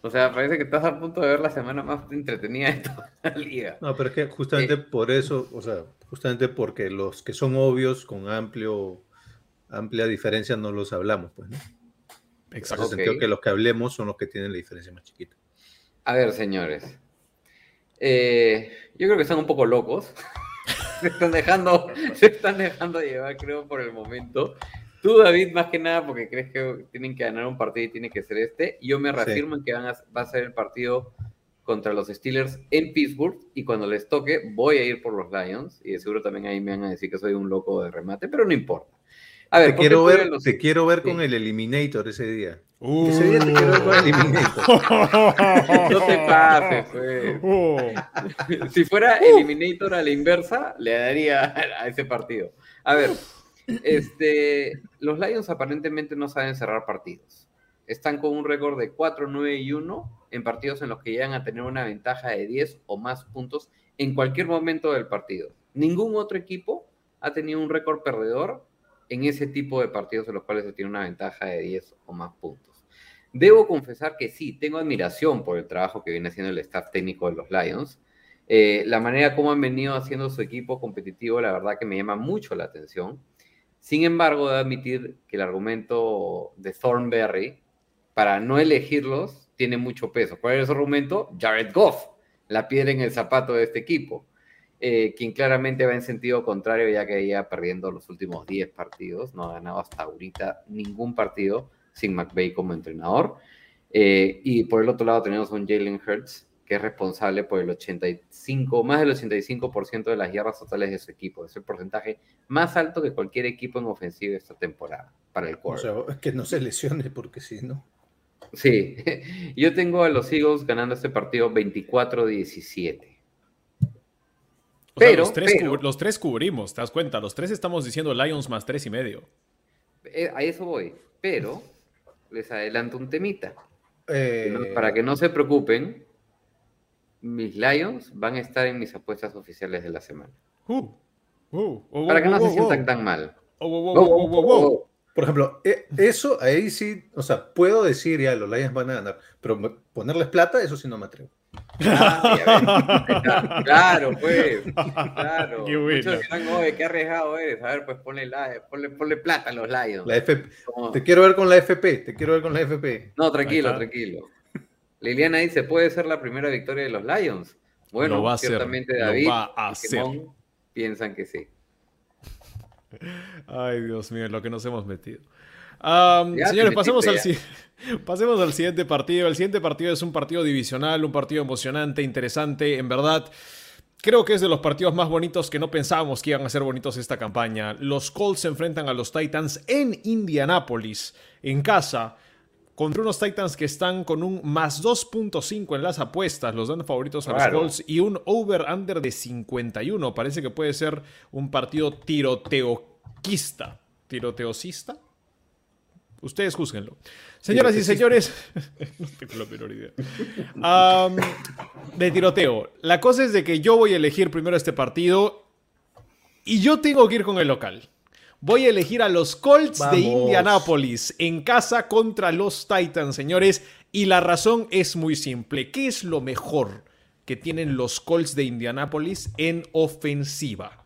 O sea, parece que estás a punto de ver la semana más entretenida de toda la liga. No, pero es que justamente por eso, o sea, justamente porque los que son obvios con amplio, amplia diferencia no los hablamos, pues, ¿no? En Exacto. el sentido que los que hablemos son los que tienen la diferencia más chiquita. A ver, señores. Eh, yo creo que están un poco locos. se están dejando, se están dejando llevar, creo, por el momento. Tú, David, más que nada, porque crees que tienen que ganar un partido y tiene que ser este. Yo me reafirmo en que van a, va a ser el partido contra los Steelers en Pittsburgh y cuando les toque voy a ir por los Lions y de seguro también ahí me van a decir que soy un loco de remate, pero no importa. A ver, Te ¿por qué quiero, ver, los- te quiero ver Sí. con el Eliminator ese día. Uh. Ese día te quiero ver con el Eliminator. No te pases, pues. Uh. si fuera Eliminator a la inversa, le daría a ese partido. A ver, este, los Lions aparentemente no saben cerrar partidos. Están con un récord de 4, 9 y 1 en partidos en los que llegan a tener una ventaja de 10 o más puntos en cualquier momento del partido. Ningún otro equipo ha tenido un récord perdedor en ese tipo de partidos en los cuales se tiene una ventaja de 10 o más puntos. Debo confesar que sí, tengo admiración por el trabajo que viene haciendo el staff técnico de los Lions. Eh, la manera como han venido haciendo su equipo competitivo, la verdad que me llama mucho la atención. Sin embargo, debo admitir que el argumento de Thornberry para no elegirlos tiene mucho peso. ¿Cuál es su argumento? Jared Goff, la piedra en el zapato de este equipo, eh, quien claramente va en sentido contrario ya que iba perdiendo los últimos 10 partidos, no ha ganado hasta ahorita ningún partido sin McVay como entrenador. Eh, y por el otro lado tenemos un Jalen Hurts, que es responsable por el 85, más del 85% de las yardas totales de su equipo. Es el porcentaje más alto que cualquier equipo en ofensiva esta temporada para el O sea, que no se lesione, porque si no. Sí, yo tengo a los Eagles ganando este partido 24-17. Pero, los, tres los tres cubrimos, ¿te das cuenta? Los tres estamos diciendo Lions más tres y medio. Eh, a eso voy, pero les adelanto un temita. Eh, para que no se preocupen, mis Lions van a estar en mis apuestas oficiales de la semana. Uh, uh, para que no se sientan tan mal. Por ejemplo, e, eso ahí sí, o sea, puedo decir ya, los Lions van a ganar, pero ponerles plata, eso sí no me atrevo. Ah, claro, pues. Claro. Qué bueno. Muchos dirán, qué arriesgado eres. A ver, pues ponle, ponle, ponle plata a los Lions. La FP. Te quiero ver con la FP, te quiero ver con la FP. No, tranquilo, tranquilo. Liliana dice, ¿puede ser la primera victoria de los Lions? Bueno, va a ciertamente David y piensan que sí. Ay, Dios mío, lo que nos hemos metido. Señores, pasemos al, pasemos al siguiente partido. El siguiente partido es un partido divisional, un partido emocionante, interesante. En verdad, creo que es de los partidos más bonitos que no pensábamos que iban a ser bonitos esta campaña. Los Colts se enfrentan a los Titans en Indianápolis, en casa contra unos Titans que están con un más 2.5 en las apuestas, los dan favoritos a los Colts y un over-under de 51. Parece que puede ser un partido tiroteoquista. ¿Tiroteocista? Ustedes juzguenlo. Señoras y señores, no tengo la menor idea. de tiroteo. La cosa es de que yo voy a elegir primero este partido y yo tengo que ir con el local. Voy a elegir a los Colts de Indianápolis en casa contra los Titans, señores. Y la razón es muy simple. ¿Qué es lo mejor que tienen los Colts de Indianápolis en ofensiva?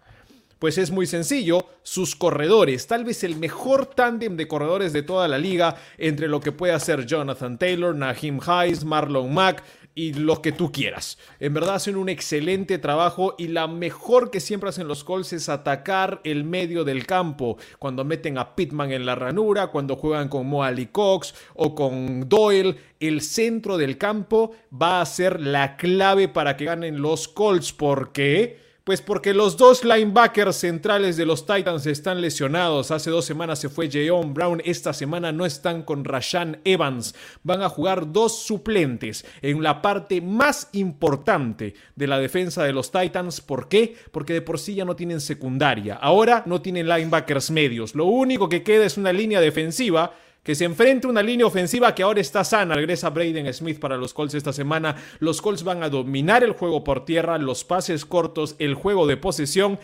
Pues es muy sencillo, sus corredores, tal vez el mejor tándem de corredores de toda la liga, entre lo que puede hacer Jonathan Taylor, Naheem Hayes, Marlon Mack, y lo que tú quieras. En verdad hacen un excelente trabajo y la mejor que siempre hacen los Colts es atacar el medio del campo. Cuando meten a Pittman en la ranura, cuando juegan con Moali Cox o con Doyle, el centro del campo va a ser la clave para que ganen los Colts. porque pues porque los dos linebackers centrales de los Titans están lesionados. Hace dos semanas se fue Jayon Brown. Esta semana no están con Rashan Evans. Van a jugar dos suplentes en la parte más importante de la defensa de los Titans. ¿Por qué? Porque de por sí ya no tienen secundaria. Ahora no tienen linebackers medios. Lo único que queda es una línea defensiva que se enfrente a una línea ofensiva que ahora está sana. Regresa Braden Smith para los Colts esta semana. Los Colts van a dominar el juego por tierra, los pases cortos, el juego de posesión.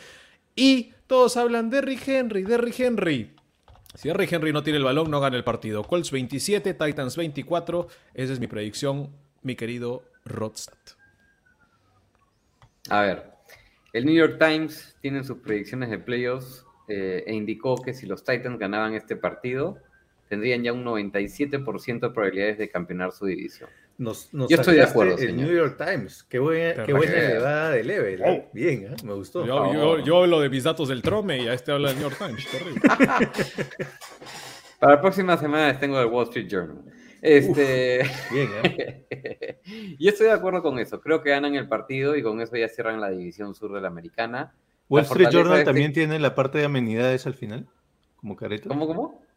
Y todos hablan de Derrick Henry, Derrick Henry. Si Derrick Henry no tiene el balón, no gana el partido. Colts 27, Titans 24. Esa es mi predicción, mi querido Rodstad. A ver, el New York Times tiene sus predicciones de playoffs eh, e indicó que si los Titans ganaban este partido, tendrían ya un 97% de probabilidades de campeonar su división. Yo estoy de acuerdo, el New York Times. Qué, buena, qué buena elevada de level. Oh. Bien, ¿eh? me gustó. Yo, hablo de mis datos del Trome y a este habla del New York Times. Para la próxima semana les tengo el Wall Street Journal. Este... bien, ¿eh? Yo estoy de acuerdo con eso. Creo que ganan el partido y con eso ya cierran la división sur de la americana. Wall Street Journal también tiene la parte de amenidades al final, como careta. ¿Cómo, cómo?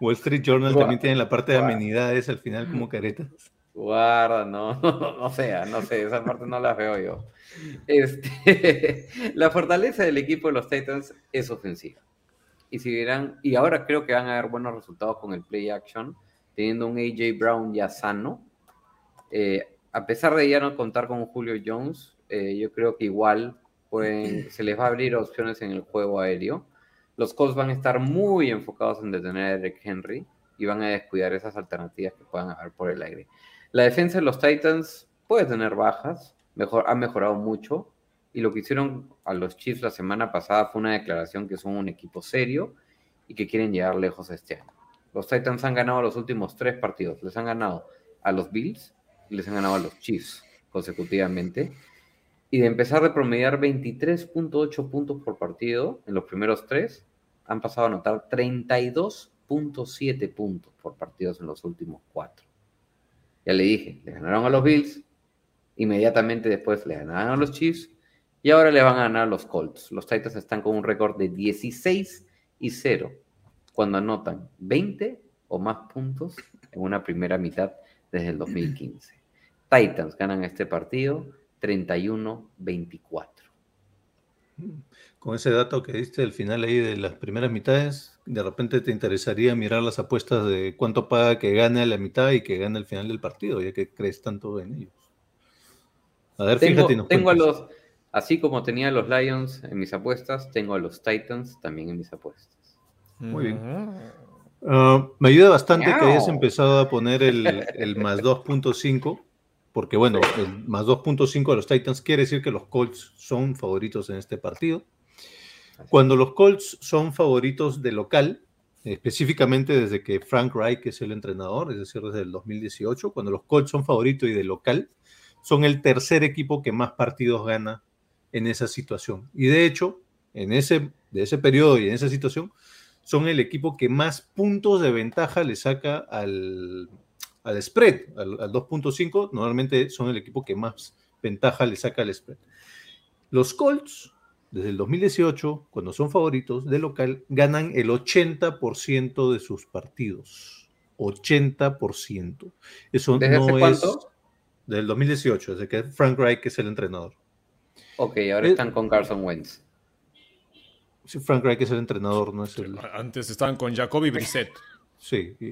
Wall Street Journal también tiene la parte de amenidades al final como caretas. Guarda, no, no, sea, no sé, esa parte no la veo yo. Este, la fortaleza del equipo de los Titans es ofensiva. Y y ahora creo que van a haber buenos resultados con el play action, teniendo un AJ Brown ya sano. Eh, a pesar de ya no contar con Julio Jones, eh, yo creo que igual pueden, se les va a abrir opciones en el juego aéreo los Colts van a estar muy enfocados en detener a Eric Henry y van a descuidar esas alternativas que puedan haber por el aire. La defensa de los Titans puede tener bajas, mejor, ha mejorado mucho y lo que hicieron a los Chiefs la semana pasada fue una declaración que son un equipo serio y que quieren llegar lejos este año. Los Titans han ganado los últimos tres partidos. Les han ganado a los Bills, y les han ganado a los Chiefs consecutivamente. Y de empezar de promediar 23.8 puntos por partido en los primeros tres, han pasado a anotar 32.7 puntos por partidos en los últimos cuatro. Ya le dije, le ganaron a los Bills, inmediatamente después le ganaron a los Chiefs y ahora le van a ganar a los Colts. Los Titans están con un récord de 16 y 0 cuando anotan 20 o más puntos en una primera mitad desde el 2015. Titans ganan este partido 31-24. Con ese dato que diste al final ahí de las primeras mitades, de repente te interesaría mirar las apuestas de cuánto paga que gane a la mitad y que gane al final del partido, ya que crees tanto en ellos. A ver, tengo, fíjate. tengo a los, así como tenía a los Lions en mis apuestas, tengo a los Titans también en mis apuestas. Muy bien. Ah, me ayuda bastante que hayas empezado a poner el, el más 2.5 porque bueno, el más 2.5 de los Titans quiere decir que los Colts son favoritos en este partido. Cuando los Colts son favoritos de local, específicamente desde que Frank Reich es el entrenador, es decir, desde el 2018, cuando los Colts son favoritos y de local, son el tercer equipo que más partidos gana en esa situación. Y de hecho, en ese, de ese periodo y en esa situación, son el equipo que más puntos de ventaja le saca al, al spread, al, 2.5, normalmente son el equipo que más ventaja le saca al spread. Los Colts, desde el 2018, cuando son favoritos de local, ganan el 80% de sus partidos. 80%. Eso ¿Desde no cuánto? es desde el 2018, desde que Frank Reich es el entrenador. Ok, ahora están con Carson Wentz. Sí, Frank Reich es el entrenador, no es el. Antes estaban con Jacoby Brissett. Sí. Y,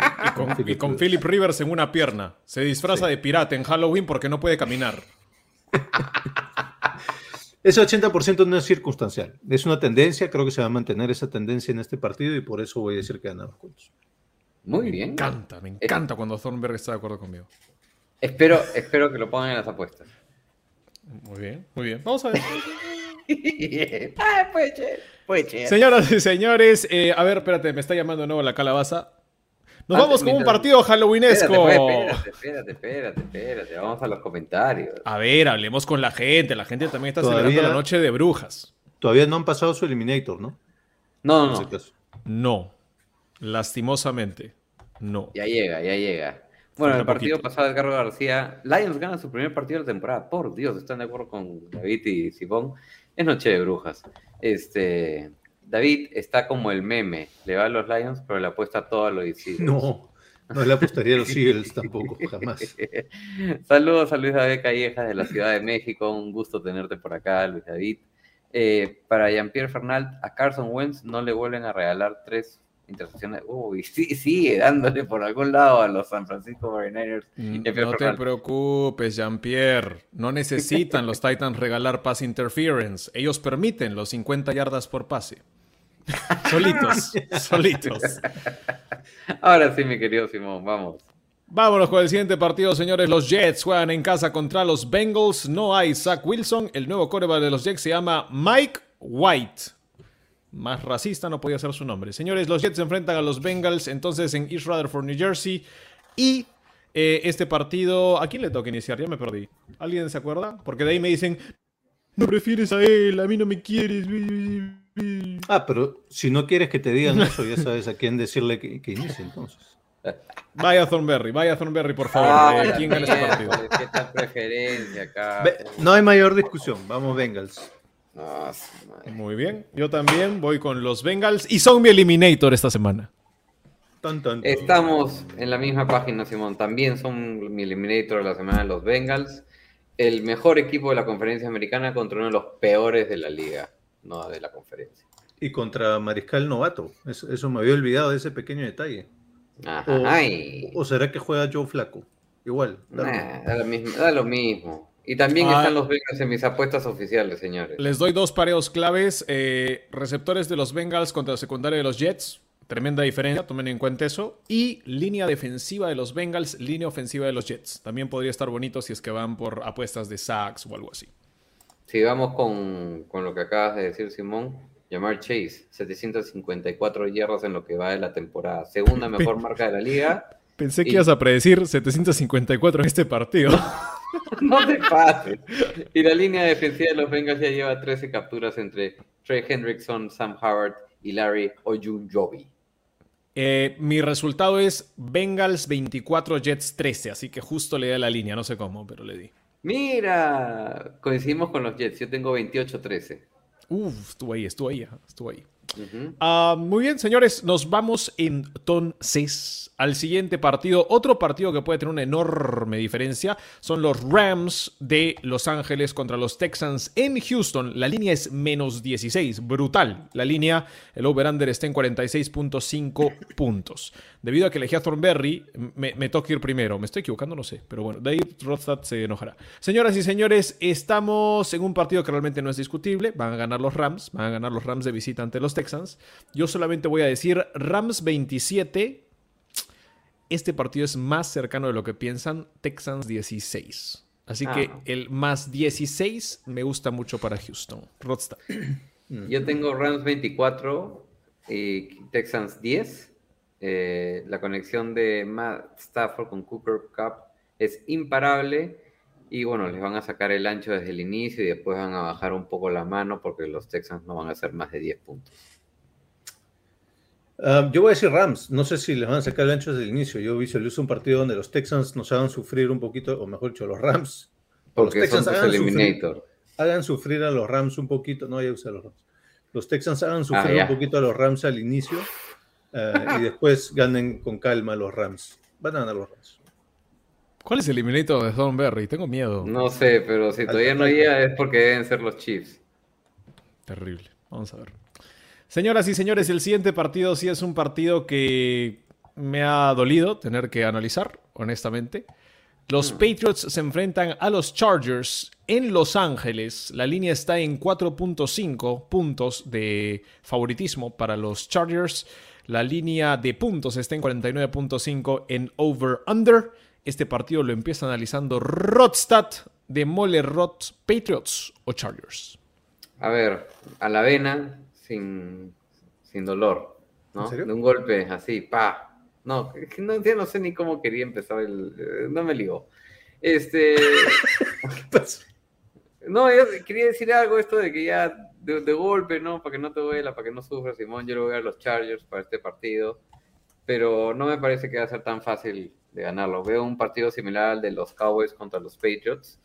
con, Philip Rivers en una pierna. Se disfraza de pirata en Halloween porque no puede caminar. Ese 80% no es circunstancial. Es una tendencia. Creo que se va a mantener esa tendencia en este partido y por eso voy a decir que ganan los Colts. Muy bien. Me encanta, me encanta cuando Thornberg está de acuerdo conmigo. Espero, espero que lo pongan en las apuestas. Muy bien, muy bien. Vamos a ver. ah, Señoras y señores, eh, a ver, espérate, me está llamando de nuevo la calabaza. Nos vamos con un partido halloweenesco. Espérate, espérate, espérate, espérate, Vamos a los comentarios. A ver, hablemos con la gente. La gente también está celebrando la noche de brujas. Todavía no han pasado su Eliminator, ¿no? No, no, no. No. Lastimosamente. No. Ya llega, ya llega. Bueno, el partido pasado de Carlos García, Lions gana su primer partido de la temporada. Por Dios, están de acuerdo con David y Simón. Es noche de brujas. Este, David está como el meme, le va a los Lions, pero le apuesta todo a los Eagles. No, no le apostaría a los Eagles tampoco, jamás. Saludos a Luis David Callejas de la Ciudad de México, un gusto tenerte por acá, Luis David. Eh, para Jean-Pierre Fernald, a Carson Wentz no le vuelven a regalar tres intercepciones. Uy, sí, sigue dándole por algún lado a los San Francisco 49ers. Mm, no te preocupes, Jean-Pierre. No necesitan los Titans regalar pass interference. Ellos permiten los 50 yardas por pase. solitos, solitos. Ahora sí, mi querido Simón, vamos. Vámonos con el siguiente partido, señores. Los Jets juegan en casa contra los Bengals. No hay Zach Wilson. El nuevo coreback de los Jets se llama Mike White. Más racista no podía ser su nombre. Señores, los Jets se enfrentan a los Bengals entonces en East Rutherford, New Jersey. Y eh, este partido, ¿a quién le toca iniciar? Ya me perdí. ¿Alguien se acuerda? Porque de ahí me dicen, no prefieres a él, a mí no me quieres. Ah, pero si no quieres que te digan eso, ya sabes a quién decirle que, inicie entonces. Vaya Thornberry, vaya Thornberry, por favor. Ah, eh, ¿Quién gana este partido? preferencia acá? No hay mayor discusión. Vamos, Bengals. Muy bien. Yo también voy con los Bengals y son mi eliminator esta semana. Estamos en la misma página, Simón. También son mi eliminator de la semana los Bengals. El mejor equipo de la conferencia americana contra uno de los peores de la liga, no de la conferencia. Y contra Mariscal Novato. Eso, me había olvidado de ese pequeño detalle. o, será que juega Joe Flaco? Igual. da lo mismo. Y también ah. están los Bengals en mis apuestas oficiales, señores. Les doy dos pareos claves. Eh, receptores de los Bengals contra la secundaria de los Jets. Tremenda diferencia, tomen en cuenta eso. Y línea defensiva de los Bengals, línea ofensiva de los Jets. También podría estar bonito si es que van por apuestas de sacks o algo así. Si vamos con, con lo que acabas de decir, Simón. Llamar Chase, 754 hierros en lo que va de la temporada. Segunda mejor marca de la liga Pensé que Y- ibas a predecir 754 en este partido. No te pases. Y la línea defensiva de los Bengals ya lleva 13 capturas entre Trey Hendrickson, Sam Howard y Larry Oyunjobi. Eh, mi resultado es Bengals 24, Jets 13, así que justo le di a la línea, no sé cómo, pero le di. Mira, coincidimos con los Jets. Yo tengo 28-13. Uf, estuvo ahí, estuvo ahí, estuvo ahí. Ah, muy bien, señores, nos vamos entonces al siguiente partido. Otro partido que puede tener una enorme diferencia son los Rams de Los Ángeles contra los Texans en Houston. La línea es menos 16, brutal. La línea, el over-under está en 46.5 puntos. Debido a que elegí a Thornberry, me, me toca ir primero. Me estoy equivocando, no sé, pero bueno, Dave Rothstadt se enojará. Señoras y señores, estamos en un partido que realmente no es discutible. Van a ganar los Rams, van a ganar los Rams de visita ante los Texans. Yo solamente voy a decir Rams 27. Este partido es más cercano de lo que piensan. Texans 16. Así que Ah. el más 16 me gusta mucho para Houston. Rodstad. Yo tengo Rams 24 y Texans 10. Eh, la conexión de Matt Stafford con Cooper Cup es imparable. Y bueno, les van a sacar el ancho desde el inicio y después van a bajar un poco la mano porque los Texans no van a hacer más de 10 puntos. Ah, yo voy a decir Rams. No sé si les van a sacar el ancho desde el inicio. Yo visualizo un partido donde los Texans nos hagan sufrir un poquito, o mejor dicho, los Rams. los Porque son tus hagan sufrir, hagan sufrir a los Rams un poquito. No, ya usé a los Rams. Los Texans hagan sufrir Ah, ya. un poquito a los Rams al inicio ah, y después ganen con calma los Rams. Van a ganar los Rams. ¿Cuál es el eliminator de Thornberry? Tengo miedo. No sé, pero si todavía no llega es porque deben ser los Chiefs. Terrible. Vamos a ver. Señoras y señores, el siguiente partido sí es un partido que me ha dolido tener que analizar, honestamente. Los Patriots se enfrentan a los Chargers en Los Ángeles. La línea está en 4.5 puntos de favoritismo para los Chargers. La línea de puntos está en 49.5 en over-under. Este partido lo empieza analizando Rodstad de Mole Rod Patriots o Chargers. A ver, a la vena, sin, sin dolor, ¿no? ¿En serio? De un golpe así, pa. No, no, ya no sé ni cómo quería empezar el... eh, No me ligó. Este... No, yo quería decir algo, esto de que ya de, de golpe, ¿no? Para que no te duela, para que no sufras, Simón. Yo le voy a los Chargers para este partido, pero no me parece que va a ser tan fácil de ganarlo. Veo un partido similar al de los Cowboys contra los Patriots.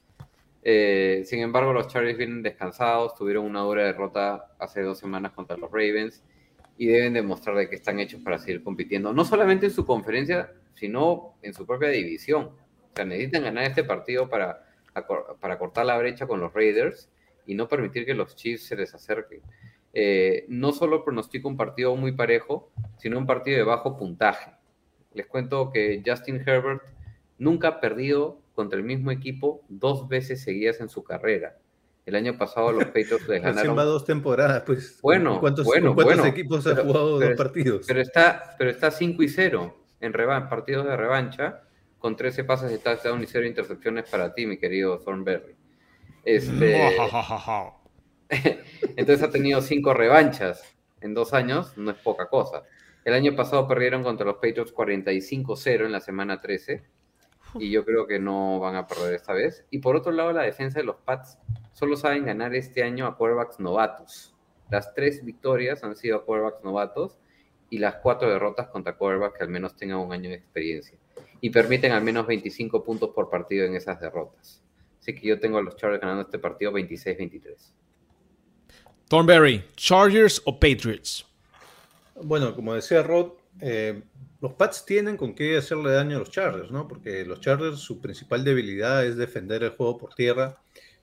Eh, sin embargo, los Chargers vienen descansados, tuvieron una dura derrota hace dos semanas contra los Ravens y deben demostrar de que están hechos para seguir compitiendo, no solamente en su conferencia, sino en su propia división. O sea, necesitan ganar este partido para, para cortar la brecha con los Raiders y no permitir que los Chiefs se les acerquen. Eh, no solo pronostico un partido muy parejo, sino un partido de bajo puntaje. Les cuento que Justin Herbert nunca ha perdido contra el mismo equipo dos veces seguidas en su carrera. El año pasado los Patriots les ganaron va dos temporadas, pues. Bueno, ¿Con ¿Cuántos, bueno, con cuántos bueno. equipos ha Pero- jugado pero- dos partidos? Pero está, pero está 5 y 0 en revan partidos de revancha, con 13 pases de touchdown y 0 intercepciones para ti, mi querido Thornberry. Este, entonces ha tenido 5 revanchas en dos años, no es poca cosa. El año pasado perdieron contra los Patriots 45-0 en la semana 13, y yo creo que no van a perder esta vez. Y por otro lado, la defensa de los Pats solo saben ganar este año a quarterbacks novatos. Las tres victorias han sido a quarterbacks novatos y las cuatro derrotas contra quarterbacks que al menos tengan un año de experiencia. Y permiten al menos 25 puntos por partido en esas derrotas. Así que yo tengo a los Chargers ganando este partido 26-23. Thornberry, Chargers o Patriots. Bueno, como decía Rod, eh, los Pats tienen con qué hacerle daño a los Chargers, ¿no? Porque los Chargers, su principal debilidad es defender el juego por tierra.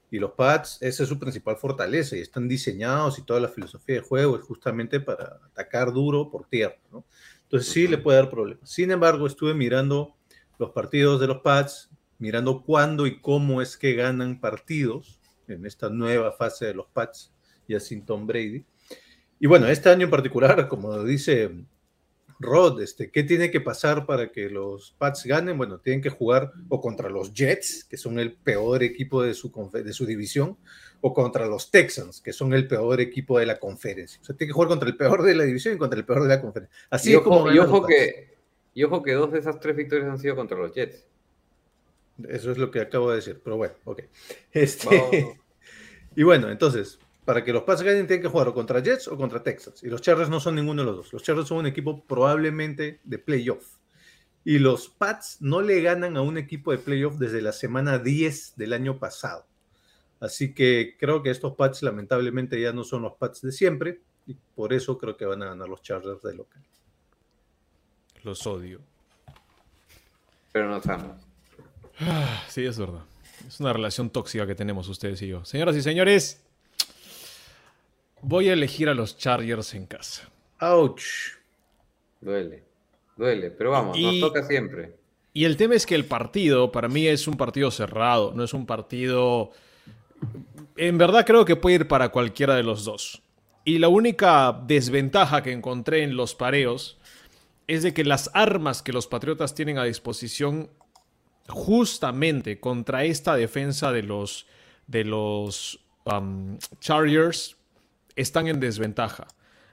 Y los Pats, esa es su principal fortaleza. Y están diseñados y toda la filosofía de juego es justamente para atacar duro por tierra, ¿no? Entonces sí le puede dar problemas. Sin embargo, estuve mirando los partidos de los Pats, mirando cuándo y cómo es que ganan partidos en esta nueva fase de los Pats, ya sin Tom Brady. Y bueno, este año en particular, como dice Rod, este, ¿qué tiene que pasar para que los Pats ganen? Bueno, tienen que jugar o contra los Jets, que son el peor equipo de su, de su división, o contra los Texans, que son el peor equipo de la conferencia. O sea, tiene que jugar contra el peor de la división y contra el peor de la conferencia. Así y es como y ojo que, Y ojo que dos de esas tres victorias han sido contra los Jets. Eso es lo que acabo de decir, pero bueno, ok. Este, y bueno, entonces, para que los Pats ganen tienen que jugar o contra Jets o contra Texas. Y los Chargers no son ninguno de los dos. Los Chargers son un equipo probablemente de playoff. Y los Pats no le ganan a un equipo de playoff desde la semana 10 del año pasado. Así que creo que estos Pats lamentablemente ya no son los Pats de siempre. Y por eso creo que van a ganar los Chargers de local. Los odio. Pero nos amo. Ah, sí, es verdad. Es una relación tóxica que tenemos ustedes y yo. Señoras y señores, voy a elegir a los Chargers en casa. ¡Auch! Duele, duele, pero vamos, Y- nos toca siempre. Y el tema es que el partido, para mí, es un partido cerrado, no es un partido... En verdad creo que puede ir para cualquiera de los dos. Y la única desventaja que encontré en los pareos es de que las armas que los Patriotas tienen a disposición justamente contra esta defensa de los, de los um, Chargers están en desventaja.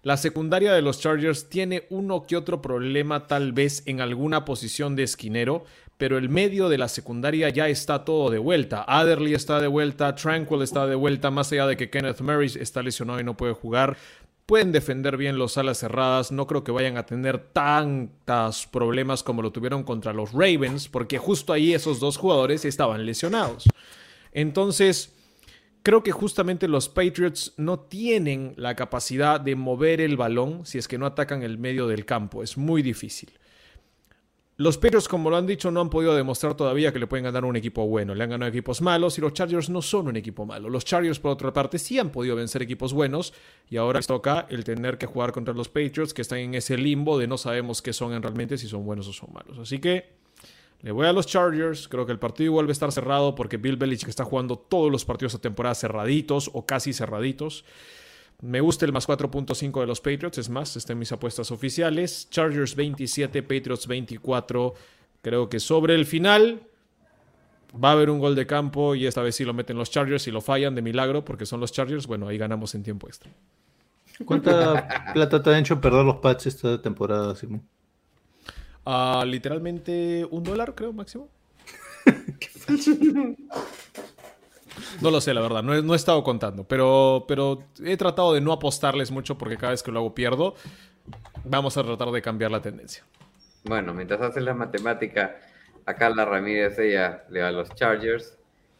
La secundaria de los Chargers tiene uno que otro problema tal vez en alguna posición de esquinero, pero el medio de la secundaria ya está todo de vuelta. Adderley está de vuelta, Tranquil está de vuelta, más allá de que Kenneth Murray está lesionado y no puede jugar. Pueden defender bien los alas cerradas, no creo que vayan a tener tantos problemas como lo tuvieron contra los Ravens, porque justo ahí esos dos jugadores estaban lesionados. Entonces, creo que justamente los Patriots no tienen la capacidad de mover el balón si es que no atacan el medio del campo. Es muy difícil. Los Patriots, como lo han dicho, no han podido demostrar todavía que le pueden ganar un equipo bueno. Le han ganado equipos malos y los Chargers no son un equipo malo. Los Chargers, por otra parte, sí han podido vencer equipos buenos y ahora les toca el tener que jugar contra los Patriots que están en ese limbo de no sabemos qué son realmente, si son buenos o son malos. Así que le voy a los Chargers. Creo que el partido vuelve a estar cerrado porque Bill Belichick está jugando todos los partidos de temporada cerraditos o casi cerraditos. Me gusta el más 4.5 de los Patriots, es más, está en mis apuestas oficiales. Chargers 27, Patriots 24. Creo que sobre el final va a haber un gol de campo y esta vez sí lo meten los Chargers y lo fallan de milagro porque son los Chargers. Bueno, ahí ganamos en tiempo extra. ¿Cuánta plata te han hecho perder los Pats esta temporada, Simón? Ah, literalmente un dólar, creo, máximo. No lo sé, la verdad, no he, no he estado contando, pero, pero he tratado de no apostarles mucho porque cada vez que lo hago pierdo. Vamos a tratar de cambiar la tendencia. Bueno, mientras haces la matemática, acá la Ramírez ella le va a los Chargers.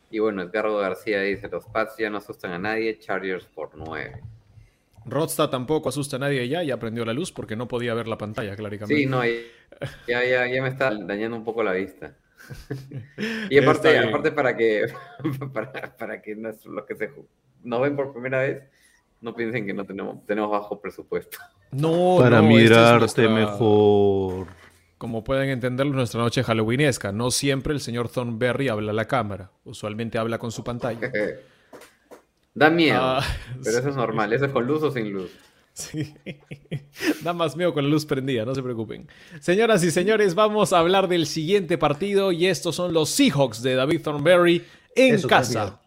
Y bueno, Edgardo García dice, los Pats ya no asustan a nadie, Chargers por 9. Rodsta tampoco asusta a nadie ya, ya prendió la luz porque no podía ver la pantalla, claramente. Sí, no, ya, ya, ya me está dañando un poco la vista. Y aparte, aparte para que para, para que nos- los que se, nos ven por primera vez no piensen que no tenemos, tenemos bajo presupuesto. No, Para no, esta es mirarte nuestra- mejor. Como pueden entenderlo, nuestra noche halloweenesca. No siempre el señor Thornberry habla a la cámara. Usualmente habla con su pantalla. da miedo, Ah, pero eso es normal, eso es con luz o sin luz. Sí. Da más miedo con la luz prendida, no se preocupen. Señoras y señores, vamos a hablar del siguiente partido y estos son los Seahawks de David Thornberry en casa.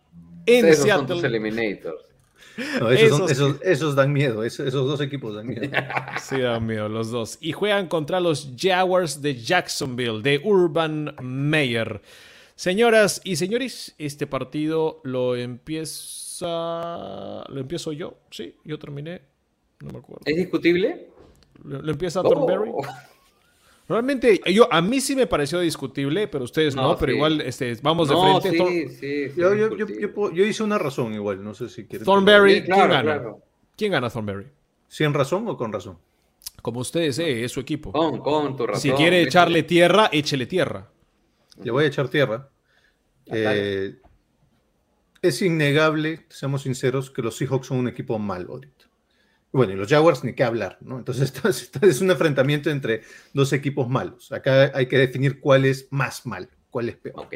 En Esos son tus Seattle. eliminators. No, esos, son- Esos- esos- esos dan miedo, esos, esos dos equipos dan miedo. Sí, dan miedo los dos. Y juegan contra los Jaguars de Jacksonville, de Urban Meyer. Señoras y señores, este partido lo empieza. Lo empiezo yo. Sí, yo terminé. No me acuerdo. ¿Es discutible? Lo, lo empieza Oh. Thornberry. Realmente, yo, a mí sí me pareció discutible, pero ustedes no, No, pero sí. igual este, vamos de No, frente. sí, Thor- sí, sí, Yo, yo, yo, discutible. yo puedo- yo hice una razón igual, no sé si quieren. Thornberry, Sí, claro, ¿quién gana? claro. ¿Quién gana Thornberry? ¿Sin razón o con razón? Como ustedes, eh, es su equipo. Con, con tu razón. si quiere echarle tierra, échele tierra. Le voy a echar tierra. Eh, es innegable, seamos sinceros, que los Seahawks son un equipo malo ahorita. Bueno, y los Jaguars ni qué hablar, ¿no? Entonces, esto es, esto es un enfrentamiento entre dos equipos malos. Acá hay que definir cuál es más mal, cuál es peor.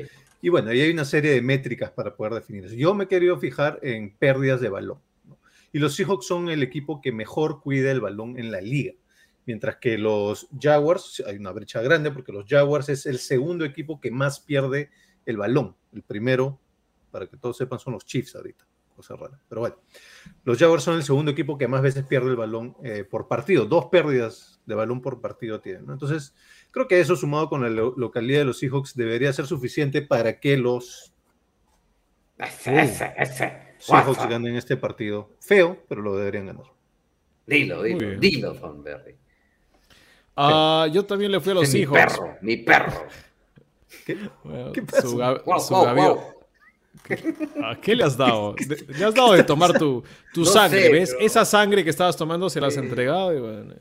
Y bueno, ahí hay una serie de métricas para poder definir eso. Yo me he querido fijar en pérdidas de balón. ¿no? Y los Seahawks son el equipo que mejor cuida el balón en la liga. Mientras que los Jaguars, hay una brecha grande porque los Jaguars es el segundo equipo que más pierde el balón. El primero, para que todos sepan, son los Chiefs ahorita, cosa rara. Pero bueno, los Jaguars son el segundo equipo que más veces pierde el balón eh, por partido. Dos pérdidas de balón por partido tienen. ¿no? Entonces, creo que eso sumado con la lo- localidad de los Seahawks debería ser suficiente para que los Ese, ese, ese. Seahawks Guafa. ganen este partido. Feo, pero lo deberían ganar. Dilo, dilo, dilo, Thornberry. Ah, yo también le fui a los Es mi Seahawks. perro, mi perro. Bueno, ¿Qué pasa? su ga- Wow, su wow, gaviota. wow. ¿A qué le has dado? Le has dado de tomar tu, tu No sangre, sé, ¿ves? pero- Esa sangre que estabas tomando se la has entregado y bueno.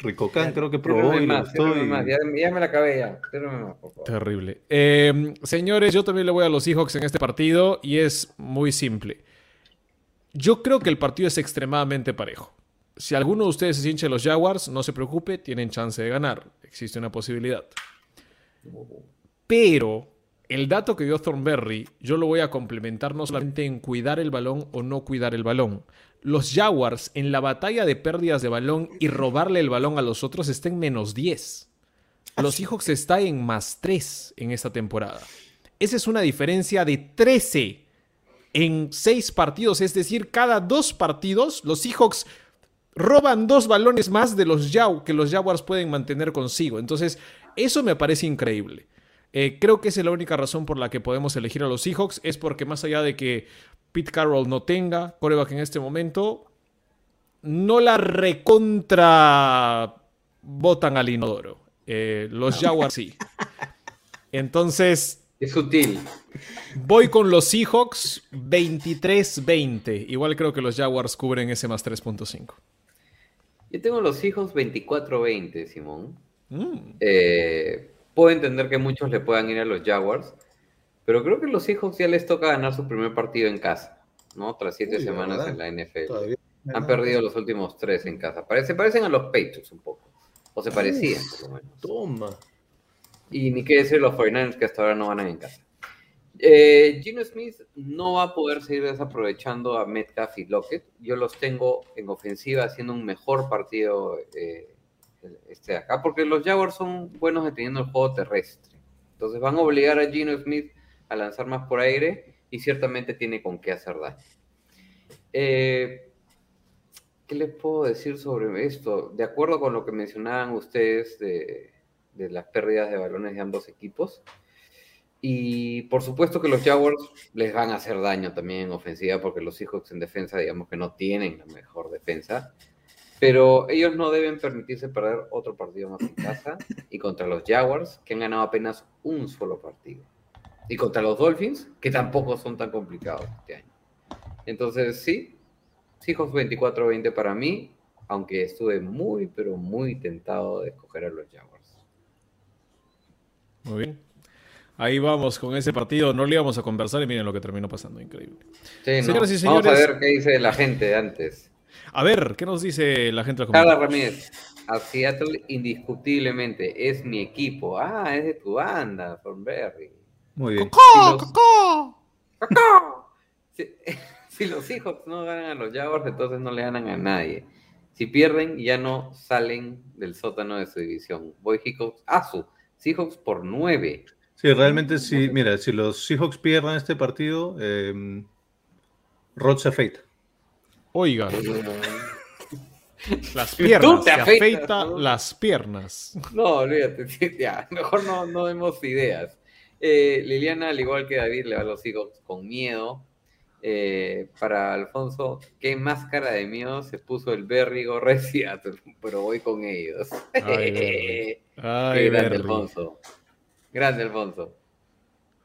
Ricocán creo que probó y más. Ya, ya me la acabé ya. Sírveme más, por favor. Terrible. Eh, señores, yo también le voy a los Seahawks en este partido y es muy simple. Yo creo que el partido es extremadamente parejo. Si alguno de ustedes se hincha de los Jaguars, no se preocupe, tienen chance de ganar. Existe una posibilidad. Pero el dato que dio Thornberry, yo lo voy a complementar no solamente en cuidar el balón o no cuidar el balón. Los Jaguars en la batalla de pérdidas de balón y robarle el balón a los otros están en menos 10. Los Seahawks está en más 3 en esta temporada. Esa es una diferencia de 13 en 6 partidos. Es decir, cada dos partidos los Seahawks roban dos balones más de los Jaw que los Jaguars pueden mantener consigo. Entonces, eso me parece increíble. Eh, creo que esa es la única razón por la que podemos elegir a los Seahawks. Es porque más allá de que Pete Carroll no tenga coreback en este momento, no la recontra botan al inodoro. Eh, los Jaguars sí. Entonces, Es sutil. voy con los Seahawks 23-20. Igual creo que los Jaguars cubren ese más 3.5. Yo tengo los hijos 24-20, Simón. Mm. Eh, puedo entender que muchos le puedan ir a los Jaguars, pero creo que los hijos ya les toca ganar su primer partido en casa, ¿no? Tras siete Uy, semanas en la NFL. Todavía- Han perdido los últimos tres en casa. Pare- se parecen a los Patriots un poco. O se parecían, por lo menos. Toma. Y ni qué decir los 49ers que hasta ahora no ganan en casa. Eh, Gino Smith no va a poder seguir desaprovechando a Metcalf y Lockett. Yo los tengo en ofensiva haciendo un mejor partido eh, de acá, porque los Jaguars son buenos deteniendo el juego terrestre. Entonces van a obligar a Gino Smith a lanzar más por aire y ciertamente tiene con qué hacer daño. Eh, ¿Qué les puedo decir sobre esto? De acuerdo con lo que mencionaban ustedes de, de las pérdidas de balones de ambos equipos. Y por supuesto que los Jaguars les van a hacer daño también en ofensiva porque los Seahawks en defensa digamos que no tienen la mejor defensa. Pero ellos no deben permitirse perder otro partido más en casa y contra los Jaguars que han ganado apenas un solo partido. Y contra los Dolphins que tampoco son tan complicados este año. Entonces sí, Seahawks 24-20 para mí, aunque estuve muy pero muy tentado de escoger a los Jaguars. Muy bien. Ahí vamos con ese partido. No le íbamos a conversar y miren lo que terminó pasando. Increíble. Sí, ¿no? Señoras y Vamos a señores. ver qué dice la gente antes. A ver, ¿qué nos dice la gente? Carla? Ramírez, a Seattle indiscutiblemente es mi equipo. Ah, es de tu banda, Thornberry. Muy bien. Si los- ¡Cocó! Si, si los Seahawks no ganan a los Jaguars, entonces no le ganan a nadie. Si pierden, ya no salen del sótano de su división. Voy Seahawks, ah, su Seahawks por nueve. Sí, realmente sí. Mira, si los Seahawks pierden este partido, eh, Rod se afeita. Oiga, las Tú piernas. te Se afeitas, afeita ¿no? las piernas. No, olvídate, ya, mejor no, no demos ideas. Eh, Liliana, al igual que David, le va a los Seahawks con miedo. Eh, para Alfonso, qué máscara de miedo se puso el Berry Gorre de Seattle, pero voy con ellos. Ay. Ay, grande. Alfonso. Grande Alfonso.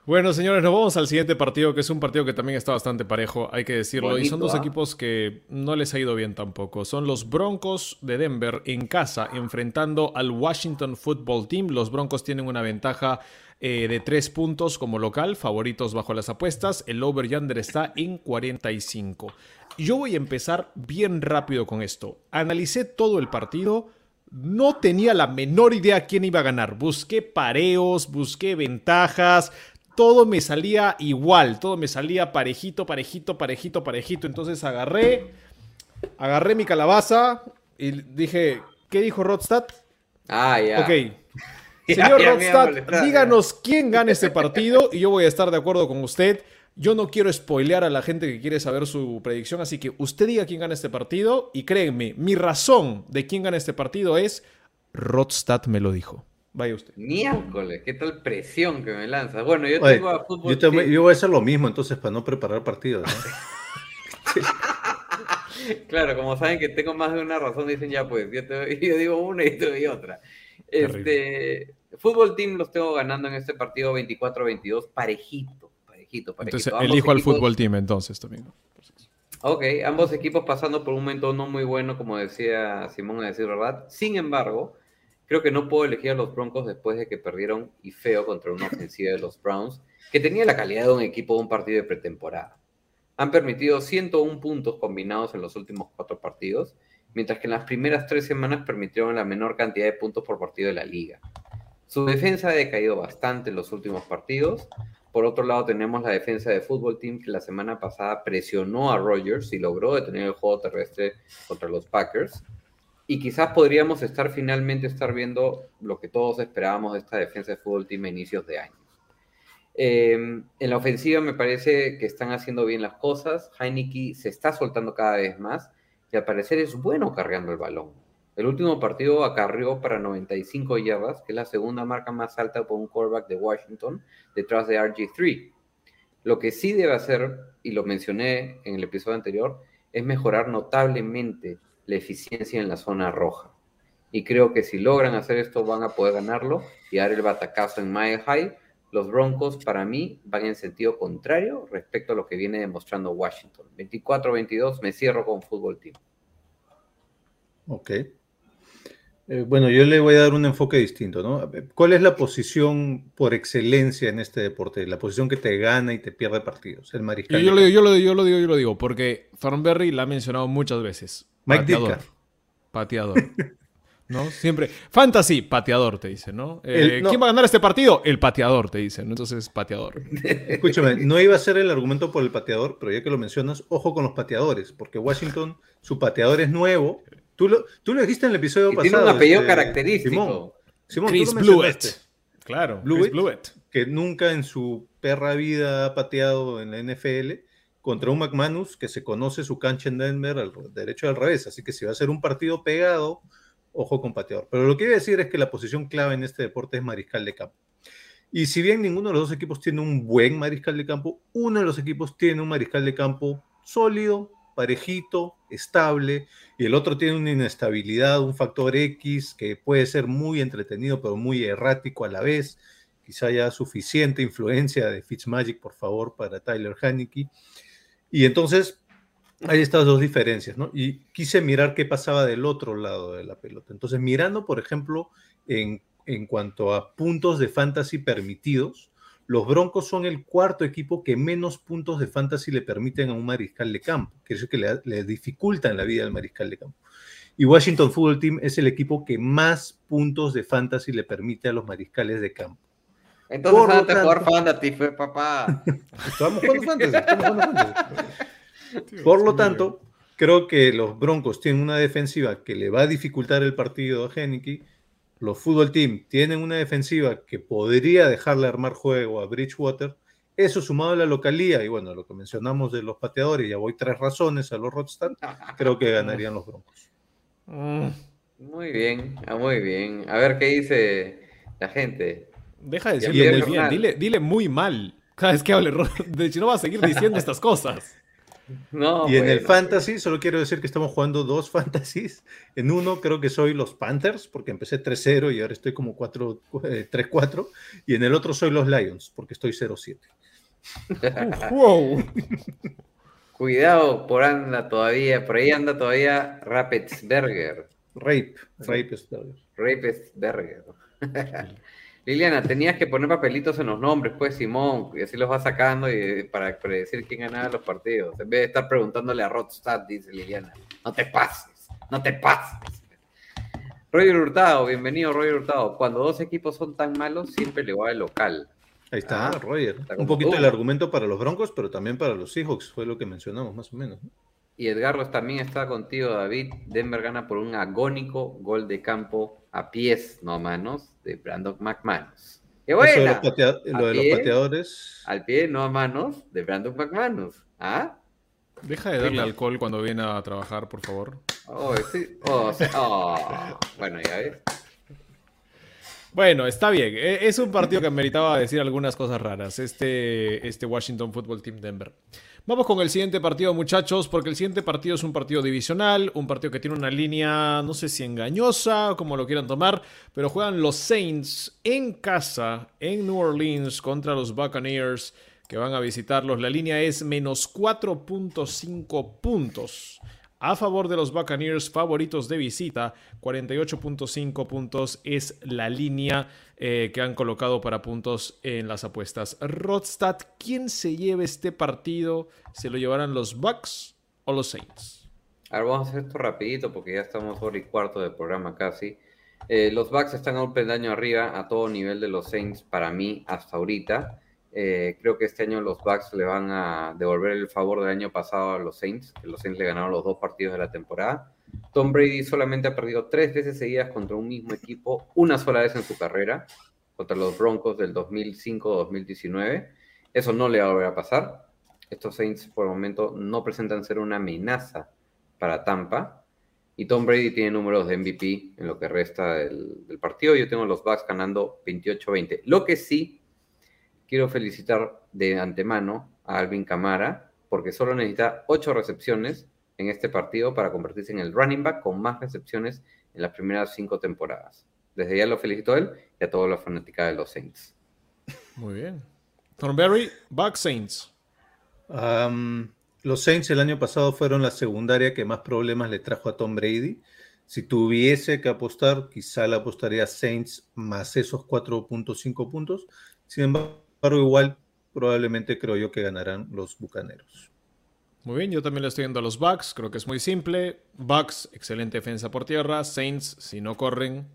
Bueno, señores, nos vamos al siguiente partido, que es un partido que también está bastante parejo, hay que decirlo. y son dos ¿ah? equipos que no les ha ido bien tampoco. Son los Broncos de Denver en casa, enfrentando al Washington Football Team. Los Broncos tienen una ventaja eh, de tres puntos como local, favoritos bajo las apuestas. El over under está en 45. Yo voy a empezar bien rápido con esto. Analicé todo el partido. No tenía la menor idea quién iba a ganar. Busqué pareos, busqué ventajas. Todo me salía igual. Todo me salía parejito, parejito, parejito, parejito. Entonces agarré, agarré mi calabaza y dije, ¿qué dijo Rodstad? Ah, ya. Ok. Señor Rodstad, díganos quién gana este partido y yo voy a estar de acuerdo con usted. Yo no quiero spoilear a la gente que quiere saber su predicción, así que usted diga quién gana este partido y créanme, mi razón de quién gana este partido es Rodstad me lo dijo. Vaya usted. Miércoles, qué tal presión que me lanza. Bueno, yo Oye, tengo a fútbol. yo, yo voy a hacer lo mismo entonces para no preparar partidos. ¿no? Claro, como saben que tengo más de una razón, dicen ya pues, yo, te doy- yo digo una y te doy otra. Este, fútbol team los tengo ganando en este partido 24-22, parejito, parejito, parejito. Entonces Ambos elijo al fútbol team entonces también. Ok, ambos equipos pasando por un momento no muy bueno, como decía Simón, a decir verdad. Sin embargo, creo que no puedo elegir a los Broncos después de que perdieron y feo contra una ofensiva de los Browns, que tenía la calidad de un equipo de un partido de pretemporada. Han permitido 101 puntos combinados en los últimos cuatro partidos, mientras que en las primeras tres semanas permitieron la menor cantidad de puntos por partido de la liga. Su defensa ha decaído bastante en los últimos partidos. Por otro lado, tenemos la defensa de Fútbol Team que la semana pasada presionó a Rodgers y logró detener el juego terrestre contra los Packers. Y quizás podríamos estar finalmente estar viendo lo que todos esperábamos de esta defensa de Fútbol Team a inicios de año. Eh, en la ofensiva me parece que están haciendo bien las cosas. Heineke se está soltando cada vez más y al parecer es bueno cargando el balón. El último partido acarrió para 95 yardas, que es la segunda marca más alta por un quarterback de Washington, detrás de RG3. Lo que sí debe hacer, y lo mencioné en el episodio anterior, es mejorar notablemente la eficiencia en la zona roja. Y creo que si logran hacer esto van a poder ganarlo y dar el batacazo en Mile High. Los Broncos, para mí, van en sentido contrario respecto a lo que viene demostrando Washington. 24-22, me cierro con Fútbol Team. Ok. Eh, bueno, yo le voy a dar un enfoque distinto, ¿no? ¿Cuál es la posición por excelencia en este deporte? La posición que te gana y te pierde partidos. El Yo, mariscal. yo yo lo digo, yo lo digo, yo lo digo, porque Thornberry la ha mencionado muchas veces. Mike pateador. Ditka. Pateador. ¿No? Siempre. Fantasy, pateador, te dicen, ¿no? Eh, El- no. ¿Quién va a ganar este partido? El pateador, te dicen. ¿no? Entonces, pateador. Escúchame, no iba a ser el argumento por el pateador, pero ya que lo mencionas, ojo con los pateadores, porque Washington, su pateador es nuevo. Tú lo, tú lo dijiste en el episodio Y pasado. tiene un apellido este, característico. Simón, Simón, Chris Blewett. Claro, Blewett. Chris Blewett. que nunca en su perra vida ha pateado en la NFL contra un McManus que se conoce su cancha en Denver al derecho al revés. Así que si va a ser un partido pegado, ojo con pateador. Pero lo que a decir es que la posición clave en este deporte es mariscal de campo. Y si bien ninguno de los dos equipos tiene un buen mariscal de campo, uno de los equipos tiene un mariscal de campo sólido, parejito, estable, y el otro tiene una inestabilidad, un factor X que puede ser muy entretenido, pero muy errático a la vez. Quizá haya suficiente influencia de Fitzmagic, por favor, para Tyler Haneke. Y entonces hay estas dos diferencias, ¿no? Y quise mirar qué pasaba del otro lado de la pelota. Entonces, mirando, por ejemplo, en, en cuanto a puntos de fantasy permitidos, los Broncos son el cuarto equipo que menos puntos de fantasy le permiten a un mariscal de campo, que es que le, le dificultan la vida al mariscal de campo. Y Washington Football Team es el equipo que más puntos de fantasy le permite a los mariscales de campo. Entonces, Por lo antes de jugar tanto- Fantasy fue papá. Estamos jugando fantasy, estamos jugando fantasy. Por lo tanto, creo que los Broncos tienen una defensiva que le va a dificultar el partido a Henneke. Los Fútbol Team tienen una defensiva que podría dejarle armar juego a Bridgewater. Eso sumado a la localía y bueno, lo que mencionamos de los pateadores, ya voy tres razones a los Rodstad, creo que ganarían los Broncos. Mm, Muy bien, ah, muy bien. A ver qué dice la gente. Deja de decirle muy el bien. Dile, dile muy mal. Cada vez que hable De hecho, no va a seguir diciendo estas cosas. No, y en el bueno, fantasy, solo quiero decir que estamos jugando dos fantasies. En uno creo que soy los Panthers, porque empecé 3-0 y ahora estoy como 4, eh, 3-4. Y en el otro soy los Lions, porque estoy 0-7. wow. Cuidado, por anda todavía, por ahí anda todavía Rapetsberger. Rape, rape es Rapetsberger. Liliana, tenías que poner papelitos en los nombres, pues, Simón, y así los vas sacando y, para predecir quién ganaba los partidos. En vez de estar preguntándole a Rodstad, dice Liliana. No te pases, no te pases. Roger Hurtado, bienvenido, Roger Hurtado. Cuando dos equipos son tan malos, siempre le va el local. Ahí está, Ah, Roger. está Un poquito tú. el argumento para los Broncos, pero también para los Seahawks, fue lo que mencionamos más o menos. ¿no? Y Edgardo también está contigo, David. Denver gana por un agónico gol de campo a pies, no a manos, de Brandon McManus. ¡Qué Eso de buena! los, patea- lo de los pateadores. Al pie, no a manos, de Brandon McManus. ¿Ah? Deja de darle alcohol cuando viene a trabajar, por favor. Oh, sí. Oh, sí. Oh. Bueno, ya ves. Bueno, está bien. E- Es un partido que meritaba decir algunas cosas raras. Este, este Washington Football Team Denver. Vamos con el siguiente partido, muchachos, porque el siguiente partido es un partido divisional, un partido que tiene una línea, no sé si engañosa, o como lo quieran tomar, pero juegan los Saints en casa, en New Orleans, contra los Buccaneers, que van a visitarlos. La línea es menos 4.5 puntos. A favor de los Buccaneers, favoritos de visita, 48.5 puntos es la línea eh, que han colocado para puntos en las apuestas. Rodstad, ¿quién se lleva este partido? ¿Se lo llevarán los Bucks o los Saints? A ver, vamos a hacer esto rapidito porque ya estamos hora y cuarto del programa casi. Eh, los Bucks están a un peldaño arriba a todo nivel de los Saints para mí hasta ahorita. Eh, creo que este año los Bucks le van a devolver el favor del año pasado a los Saints, que los Saints le ganaron los dos partidos de la temporada. Tom Brady solamente ha perdido tres veces seguidas contra un mismo equipo, una sola vez en su carrera, contra los Broncos del 2005-2019. Eso no le va a volver a pasar. Estos Saints por el momento no presentan ser una amenaza para Tampa. Y Tom Brady tiene números de MVP en lo que resta del, partido. Yo tengo los Bucks ganando 28-20. Lo que sí, quiero felicitar de antemano a Alvin Camara, porque solo necesita 8 recepciones en este partido para convertirse en el running back con más recepciones en las primeras 5 temporadas. Desde ya lo felicito a él y a toda la fanática de los Saints. Muy bien. Thornberry, Bucks Saints. Los Saints el año pasado fueron la secundaria que más problemas le trajo a Tom Brady. Si tuviese que apostar, quizá le apostaría a Saints más esos 4.5 puntos. Sin embargo, igual probablemente creo yo que ganarán los Bucaneros. Muy bien, yo también le estoy yendo a los Bucks, creo que es muy simple. Bucks, excelente defensa por tierra. Saints, si no corren,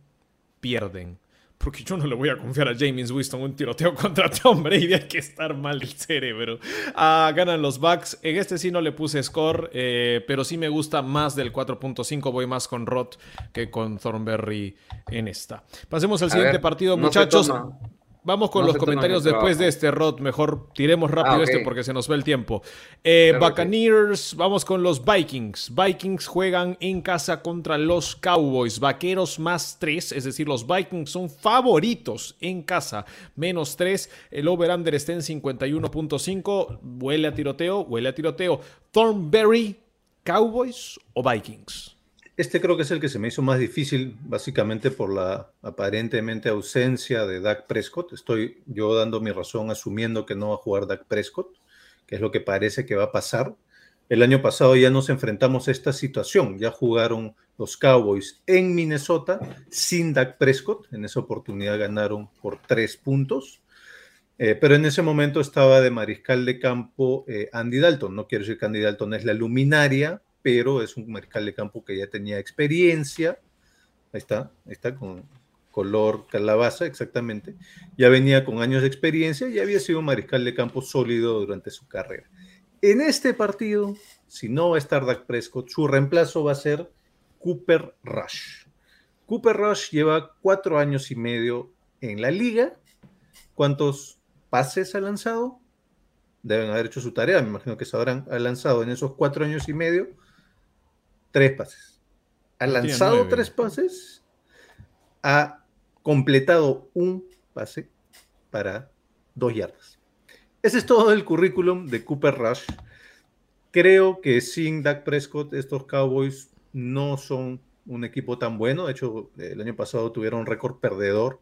pierden. Porque yo no le voy a confiar a James Winston un tiroteo contra Tom Brady. Hay que estar mal del cerebro. Ah, ganan los Bucks. En este sí no le puse score, eh, pero sí me gusta más del 4.5. Voy más con Roth que con Thornberry en esta. Pasemos al A siguiente ver, partido, no muchachos. Vamos con No los comentarios después trabajo. de este Rod. Mejor tiremos rápido Ah, este porque se nos va el tiempo. Eh, Claro. Buccaneers, vamos con los Vikings. Vikings juegan en casa contra los Cowboys. Vaqueros más 3, es decir, los Vikings son favoritos en casa. Menos 3. El over-under está en 51.5. Huele a tiroteo, huele a tiroteo. Thornberry, Cowboys o Vikings. Este creo que es el que se me hizo más difícil, básicamente por la aparentemente ausencia de Dak Prescott. Estoy yo dando mi razón asumiendo que no va a jugar Dak Prescott, que es lo que parece que va a pasar. El año pasado ya nos enfrentamos a esta situación. Ya jugaron los Cowboys en Minnesota sin Dak Prescott. En esa oportunidad ganaron por tres puntos. Eh, pero en ese momento estaba de mariscal de campo eh, Andy Dalton. No quiero decir que Andy Dalton es la luminaria, pero es un mariscal de campo que ya tenía experiencia. Ahí está, ahí está, con color calabaza, exactamente. Ya venía con años de experiencia y había sido un mariscal de campo sólido durante su carrera. En este partido, si no va a estar Dak Prescott, su reemplazo va a ser Cooper Rush. Cooper Rush lleva cuatro años y medio en la liga. ¿Cuántos pases ha lanzado? Deben haber hecho su tarea. Me imagino que se habrán ha lanzado en esos cuatro años y medio tres pases. Ha lanzado tres pases. Ha completado un pase para dos yardas. Ese es todo el currículum de Cooper Rush. Creo que sin Dak Prescott, estos Cowboys no son un equipo tan bueno. De hecho, el año pasado tuvieron un récord perdedor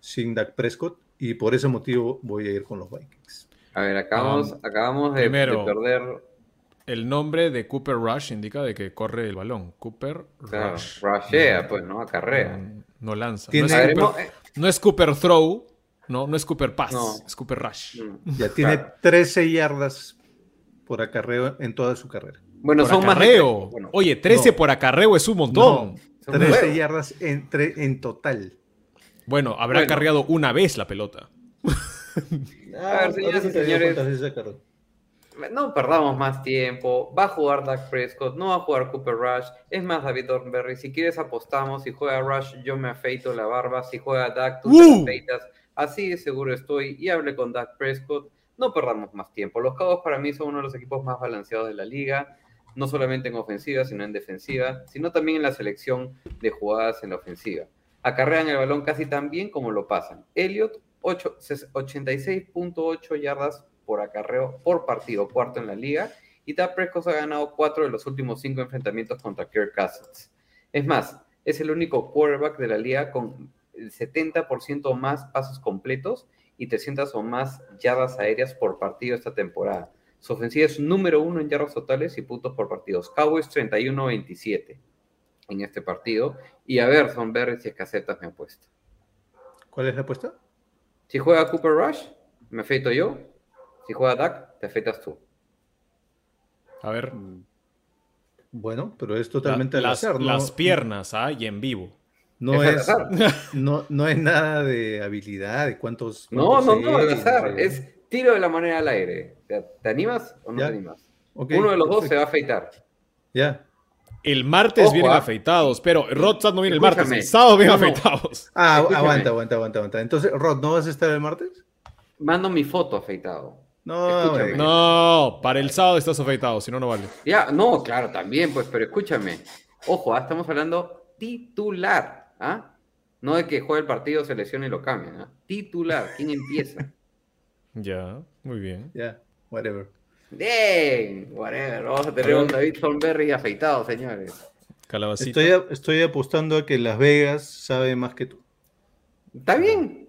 sin Dak Prescott y por ese motivo voy a ir con los Vikings. A ver, acabamos, Um, acabamos de, primero, de perder. El nombre de Cooper Rush indica de que corre el balón. Cooper Claro, Rush. rushea, pues, ¿no? Acarrea. No, no lanza. Tiene- No, es ver, Cooper, eh, no es Cooper Throw. No, no es Cooper Pass. No. Es Cooper Rush. mm, Ya tiene claro. 13 yardas por acarreo en toda su carrera. Bueno, Por son más. acarreo. bueno, Oye, 13 No. por acarreo es un montón. son 13 nuevos. yardas en, tre- en total. Bueno, habrá Bueno. carreado una vez la pelota. A ver, señoras y señores. No perdamos más tiempo. Va a jugar Dak Prescott, no va a jugar Cooper Rush. Es más, David Thornberry, si quieres apostamos. Si juega Rush, yo me afeito la barba. Si juega Dak, tú te ¡Uh! afeitas Así de seguro estoy y hablé con Dak Prescott. No perdamos más tiempo. Los Cowboys para mí son uno de los equipos más balanceados de la liga, no solamente en ofensiva, sino en defensiva, sino también en la selección de jugadas en la ofensiva. Acarrean el balón casi tan bien como lo pasan. Elliot, 86.8 yardas por acarreo por partido, cuarto en la liga, y Dak Prescott ha ganado cuatro de los últimos cinco enfrentamientos contra Kirk Cousins. Es más, es el único quarterback de la liga con el 70% más pasos completos y 300 o más yardas aéreas por partido esta temporada. Su ofensiva es número uno en yardas totales y puntos por partidos. Cowboys 31-27 en este partido. Y a ver, son ver si casetas me han puesto. ¿Cuál es la apuesta? Si juega Cooper Rush, me afeito yo. Si juega Dak, te afeitas tú. A ver. Bueno, pero es totalmente la- al las, azar, ¿no? las piernas, ¿ah? Y en vivo. No Es no, no es nada de habilidad, de cuántos. No, cuántos no, no, al azar. Es tiro de la manera al aire. ¿Te, animas o no Ya. te animas? Uno de los dos se va a afeitar. Ya. El martes Ojo, vienen ah. afeitados, pero Rodstad no viene el martes, el sábado vienen No, no. afeitados. Ah, Escúchame. aguanta, aguanta, aguanta, aguanta. Entonces, Rod, ¿no vas a estar el martes? Mando mi foto afeitado. No. No, para el sábado estás afeitado, si no, no vale. Ya, no, claro, también, pues, pero escúchame. Ojo, ah, estamos hablando titular, ¿ah? No de que juegue el partido, se lesione y lo cambien, ¿ah? Titular, ¿quién empieza? Ya, muy bien. Ya, whatever. Bien, whatever, vamos a tener un David Thornberry afeitado, señores. Calabacita. Estoy, estoy apostando a que Las Vegas sabe más que tú. Está bien.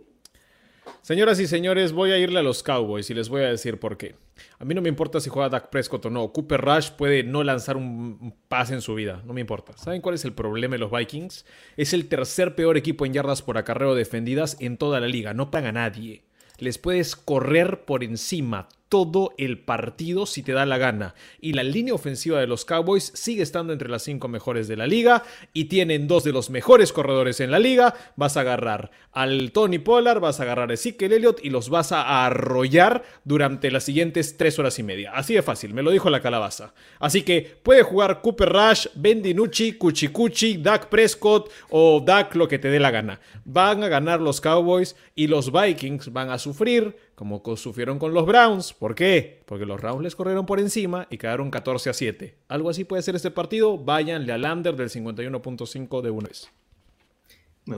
Señoras y señores, voy a irle a los Cowboys y les voy a decir por qué. A mí no me importa si juega Dak Prescott o no. Cooper Rush puede no lanzar un pase en su vida. No me importa. ¿Saben cuál es el problema de los Vikings? Es el tercer peor equipo en yardas por acarreo defendidas en toda la liga. No paga nadie. Les puedes correr por encima todo el partido si te da la gana. Y la línea ofensiva de los Cowboys sigue estando entre las cinco mejores de la liga y tienen dos de los mejores corredores en la liga. Vas a agarrar al Tony Pollard, vas a agarrar a Ezekiel Elliott y los vas a arrollar durante las siguientes tres horas y media. Así de fácil, me lo dijo la calabaza. Así que puede jugar Cooper Rush, Ben DiNucci, Cuchi Cuchi, Dak Prescott o Dak lo que te dé la gana. Van a ganar los Cowboys y los Vikings van a sufrir como co- sufrieron con los Browns. ¿Por qué? Porque los Browns les corrieron por encima y quedaron 14 a 7. Algo así puede ser este partido. Váyanle al under del 51.5 de una vez.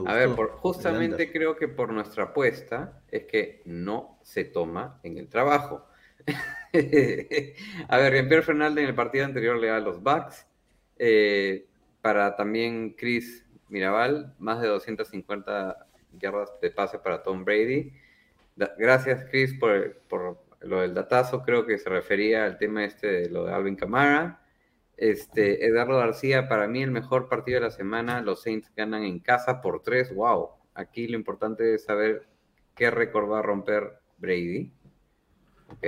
A ver, por- justamente creo que por nuestra apuesta es que no se toma en el trabajo. a ver, Jean-Pierre Fernández en el partido anterior le da a los Bucks. Eh, para también Chris Mirabal, más de 250 yardas de pase para Tom Brady. Da- gracias, Chris, por, por lo del datazo. Creo que se refería al tema este de lo de Alvin Kamara. Este, Eduardo García, para mí el mejor partido de la semana. Los Saints ganan en casa por tres. Wow. Aquí lo importante es saber qué récord va a romper Brady. Ok.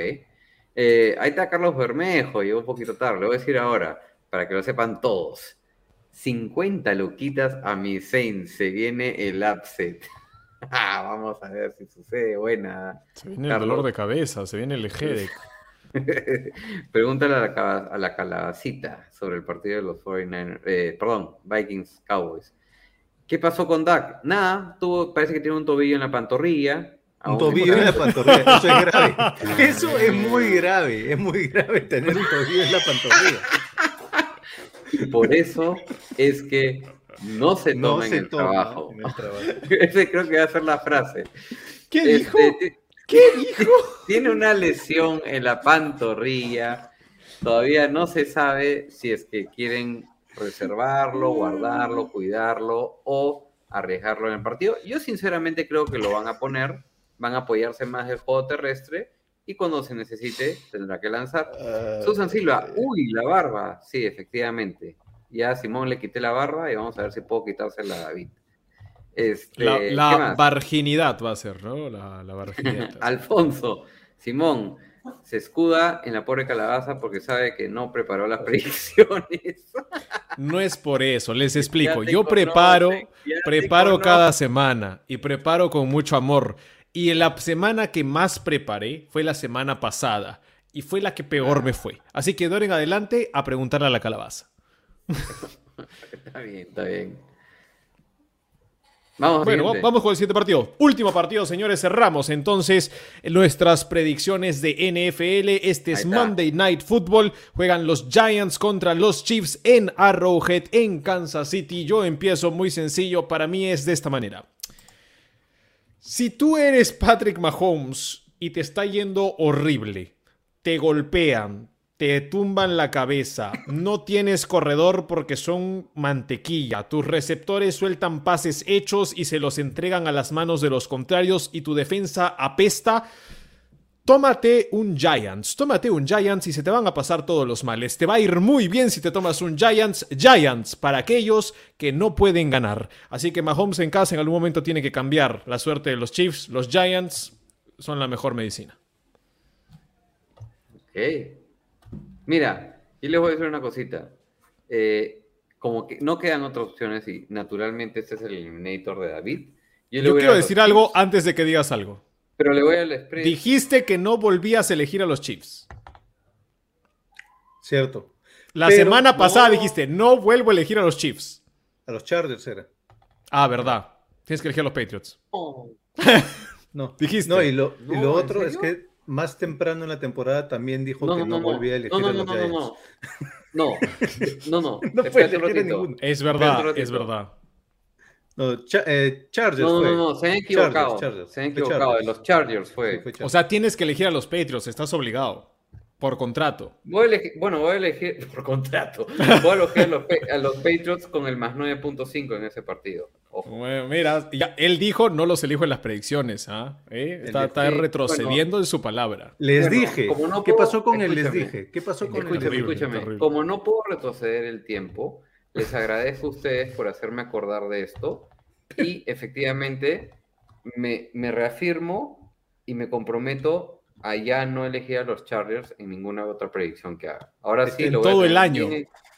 Eh, ahí está Carlos Bermejo, llegó un poquito tarde. Lo voy a decir ahora, para que lo sepan todos. 50 luquitas a mi Saints. Se viene el upset. Ah, Vamos a ver si sucede. Buena. Se viene el dolor de cabeza, se viene el headache. Pregúntale a la, a la calabacita sobre el partido de los 49ers, eh, perdón, Vikings Cowboys. ¿Qué pasó con Dak? Nada, tuvo, parece que tiene un tobillo en la pantorrilla. Un tobillo en la pantorrilla. Eso es grave. Eso es muy grave. Es muy grave tener un tobillo en la pantorrilla. Y por eso es que no se No toma en se el toma trabajo. en el trabajo. Ese creo que va a ser la frase. ¿Qué Este, dijo? ¿Qué dijo? Tiene una lesión en la pantorrilla. Todavía no se sabe si es que quieren reservarlo, guardarlo, cuidarlo o arriesgarlo en el partido. Yo sinceramente creo que lo van a poner, van a apoyarse más del juego terrestre y cuando se necesite tendrá que lanzar. Ah, Susan Silva, uy, la barba. Sí, efectivamente. Ya a Simón le quité la barba y vamos a ver si puedo quitársela a David. Este, La, virginidad va a ser, ¿no? La, la virginidad. Alfonso, Simón, se escuda en la pobre calabaza porque sabe que no preparó las predicciones. No es por eso, les explico. Yo preparo, conocen, preparo cada semana y preparo con mucho amor. Y la semana que más preparé fue la semana pasada y fue la que peor me fue. Así que de en adelante a preguntarle a la calabaza. Está bien, está bien. Vamos, Bueno, siguiente. vamos con el siguiente partido. Último partido, señores. Cerramos entonces nuestras predicciones de NFL. Este es. Monday Night Football. Juegan los Giants contra los Chiefs en Arrowhead, en Kansas City. Yo empiezo muy sencillo. Para mí es de esta manera. Si tú eres Patrick Mahomes y te está yendo horrible, te golpean, te tumban la cabeza, no tienes corredor porque son mantequilla, tus receptores sueltan pases hechos y se los entregan a las manos de los contrarios y tu defensa apesta, Tómate un Giants, tómate un Giants y se te van a pasar todos los males. Te va a ir muy bien si te tomas un Giants, Giants, para aquellos que no pueden ganar. Así que Mahomes en casa en algún momento tiene que cambiar la suerte de los Chiefs. Los Giants son la mejor medicina. Ok. Mira, y les voy a decir una cosita. Eh, como que no quedan otras opciones y naturalmente este es el eliminator de David. le Yo quiero decir algo Chiefs, antes de que digas algo. Pero le voy al spread. Dijiste que no volvías a elegir a los Chiefs. Cierto. La Pero- semana pasada no. dijiste, no vuelvo a elegir a los Chiefs. A los Chargers era. Ah, verdad. Tienes que elegir a los Patriots. No. No. Dijiste. No, y lo, y No, lo ¿en otro es que más temprano en la temporada también dijo No, que no, no, no, no. volvía a elegir no, no, a los no, Giants. no, no. No, no, no. Ninguno. Es verdad, es verdad. No, Cha- eh, Chargers No, no, fue. no, no, se han equivocado. Chargers, Chargers. Se han Fue equivocado. Chargers. De los Chargers fue. Sí, fue O sea, tienes que elegir a los Patriots, estás obligado. Por contrato. Voy a elegir, bueno, voy a elegir por contrato. Voy a elegir a los, Pa- a los Patriots con el más 9.5 en ese partido. Ojo. Bueno, mira, ya, él dijo no los elijo en las predicciones. ¿ah? ¿Eh? Está, retrocediendo en su palabra. Les Bueno, dije. como no ¿Qué pasó con el les escúchame. dije? ¿Qué pasó con Escúchame? Terrible, escúchame. terrible. Como no puedo retroceder el tiempo, les agradezco a ustedes por hacerme acordar de esto. Y efectivamente, me, me reafirmo y me comprometo a ya no elegir a los Chargers en ninguna otra predicción que haga. Ahora sí, En lo voy a todo el año.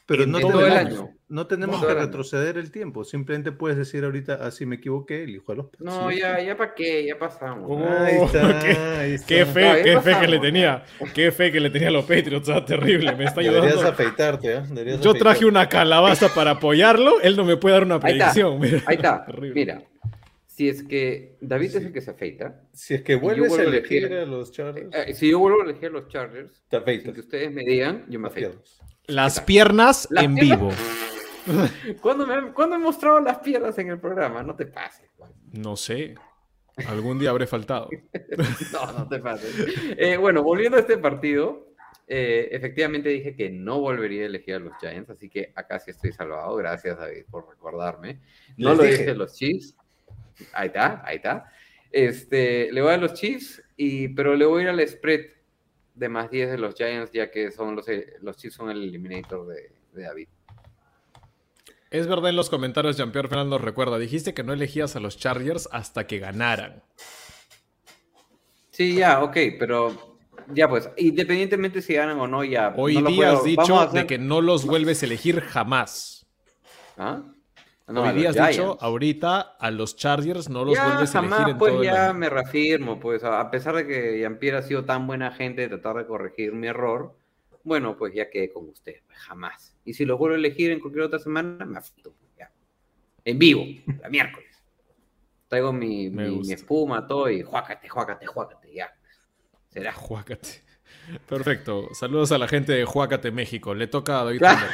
Pero en no todo el tenemos, año. no tenemos Todo que el año. retroceder el tiempo. Simplemente puedes decir ahorita, así me equivoqué, elijo a los No, sí. ya, ya para qué, ya pasamos. Oh, Ahí está, qué- ahí está. Qué fe, No, qué fe que le tenía. Qué fe que le tenía a los Patriots. ah, terrible, me está Deberías ayudando. afeitarte, ¿eh? Deberías Yo traje afeitarte. una calabaza para apoyarlo. Él no me puede dar una Ahí está, predicción. mira. Ahí está. Mira, si es que David es el que se afeita, Si es que vuelves a vuelvo a elegir elegir- a los Chargers, eh, si yo vuelvo a elegir a los Chargers, te sin afeitas. que ustedes me digan, yo me las afeito. piernas. Las piernas Las en piernas- vivo. ¿Cuándo, me, cuándo he mostrado las piernas en el programa? No te pases. Juan. No sé. Algún día habré faltado. No, no te pases. Eh, bueno, volviendo a este partido, eh, efectivamente dije que no volvería a elegir a los Giants, así que acá sí estoy salvado. Gracias, David, por recordarme. No Les lo dije. dije a los Chiefs. Ahí está, ahí está. Este, le voy a los Chiefs, y, pero le voy a ir al spread de más 10 de los Giants, ya que son los, eh, los Chiefs son el eliminator de, de David. Es verdad en los comentarios, Jean-Pierre Fernando recuerda. Dijiste que no elegías a los Chargers hasta que ganaran. Sí, ya, ok, pero ya pues, independientemente si ganan o no, ya. Hoy no lo día has dicho hacer- de que no los vuelves a elegir jamás. ¿Ah? No, Hoy los día has dicho, ahorita a los Chargers no los ya vuelves a jamás, elegir en pues todo ya me reafirmo, pues a pesar de que Jean-Pierre ha sido tan buena gente de tratar de corregir mi error, bueno, pues ya quedé con usted, pues, jamás. Y si los vuelvo a elegir en cualquier otra semana, me afecto, pues, ya. En vivo, la miércoles. Traigo mi, mi- espuma, todo, y juácate, juácate, juácate, ya. Será. Juácate. Perfecto. Saludos a la gente de Juácate, México. Le toca a David. Claro.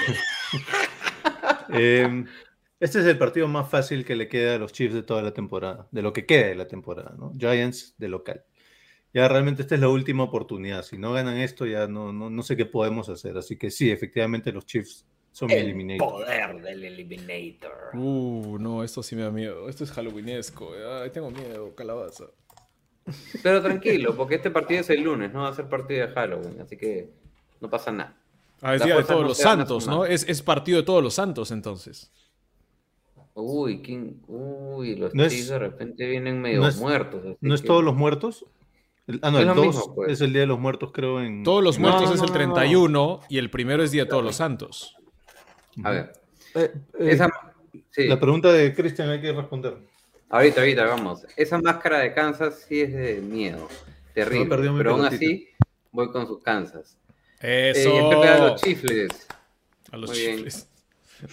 Eh, este es el partido más fácil que le queda a los Chiefs de toda la temporada, de lo que queda de la temporada, ¿no? Giants de local. Ya realmente esta es la última oportunidad. Si no ganan esto, ya no, no, no sé qué podemos hacer. Así que sí, efectivamente los Chiefs son mi El eliminator. poder del Eliminator. Uh, no, esto sí me da miedo. Esto es halloweenesco. Ay, tengo miedo, calabaza. Pero tranquilo, porque este partido es el lunes, no va a ser partido de Halloween, así que no pasa nada. Ah, es día de todos no los santos. ¿no? Es, es partido de todos los santos, entonces. Uy, ¿quién? Uy, los No es- de repente vienen medio no es- muertos. ¿No es que- todos los muertos? El- ah, no, Es el lo 2 mismo, pues. es el Día de los Muertos, creo, en... Todos los No, muertos no, es no, el no, no. 31 y el primero es día de todos los santos. A ver, Eh, eh, esa... sí, La pregunta de Christian hay que responder. ahorita, ahorita, vamos. Esa máscara de Kansas sí es de miedo, terrible, pero aún así voy con sus Kansas. Eh, Eso. y de a los Chiefs, A los Muy bien.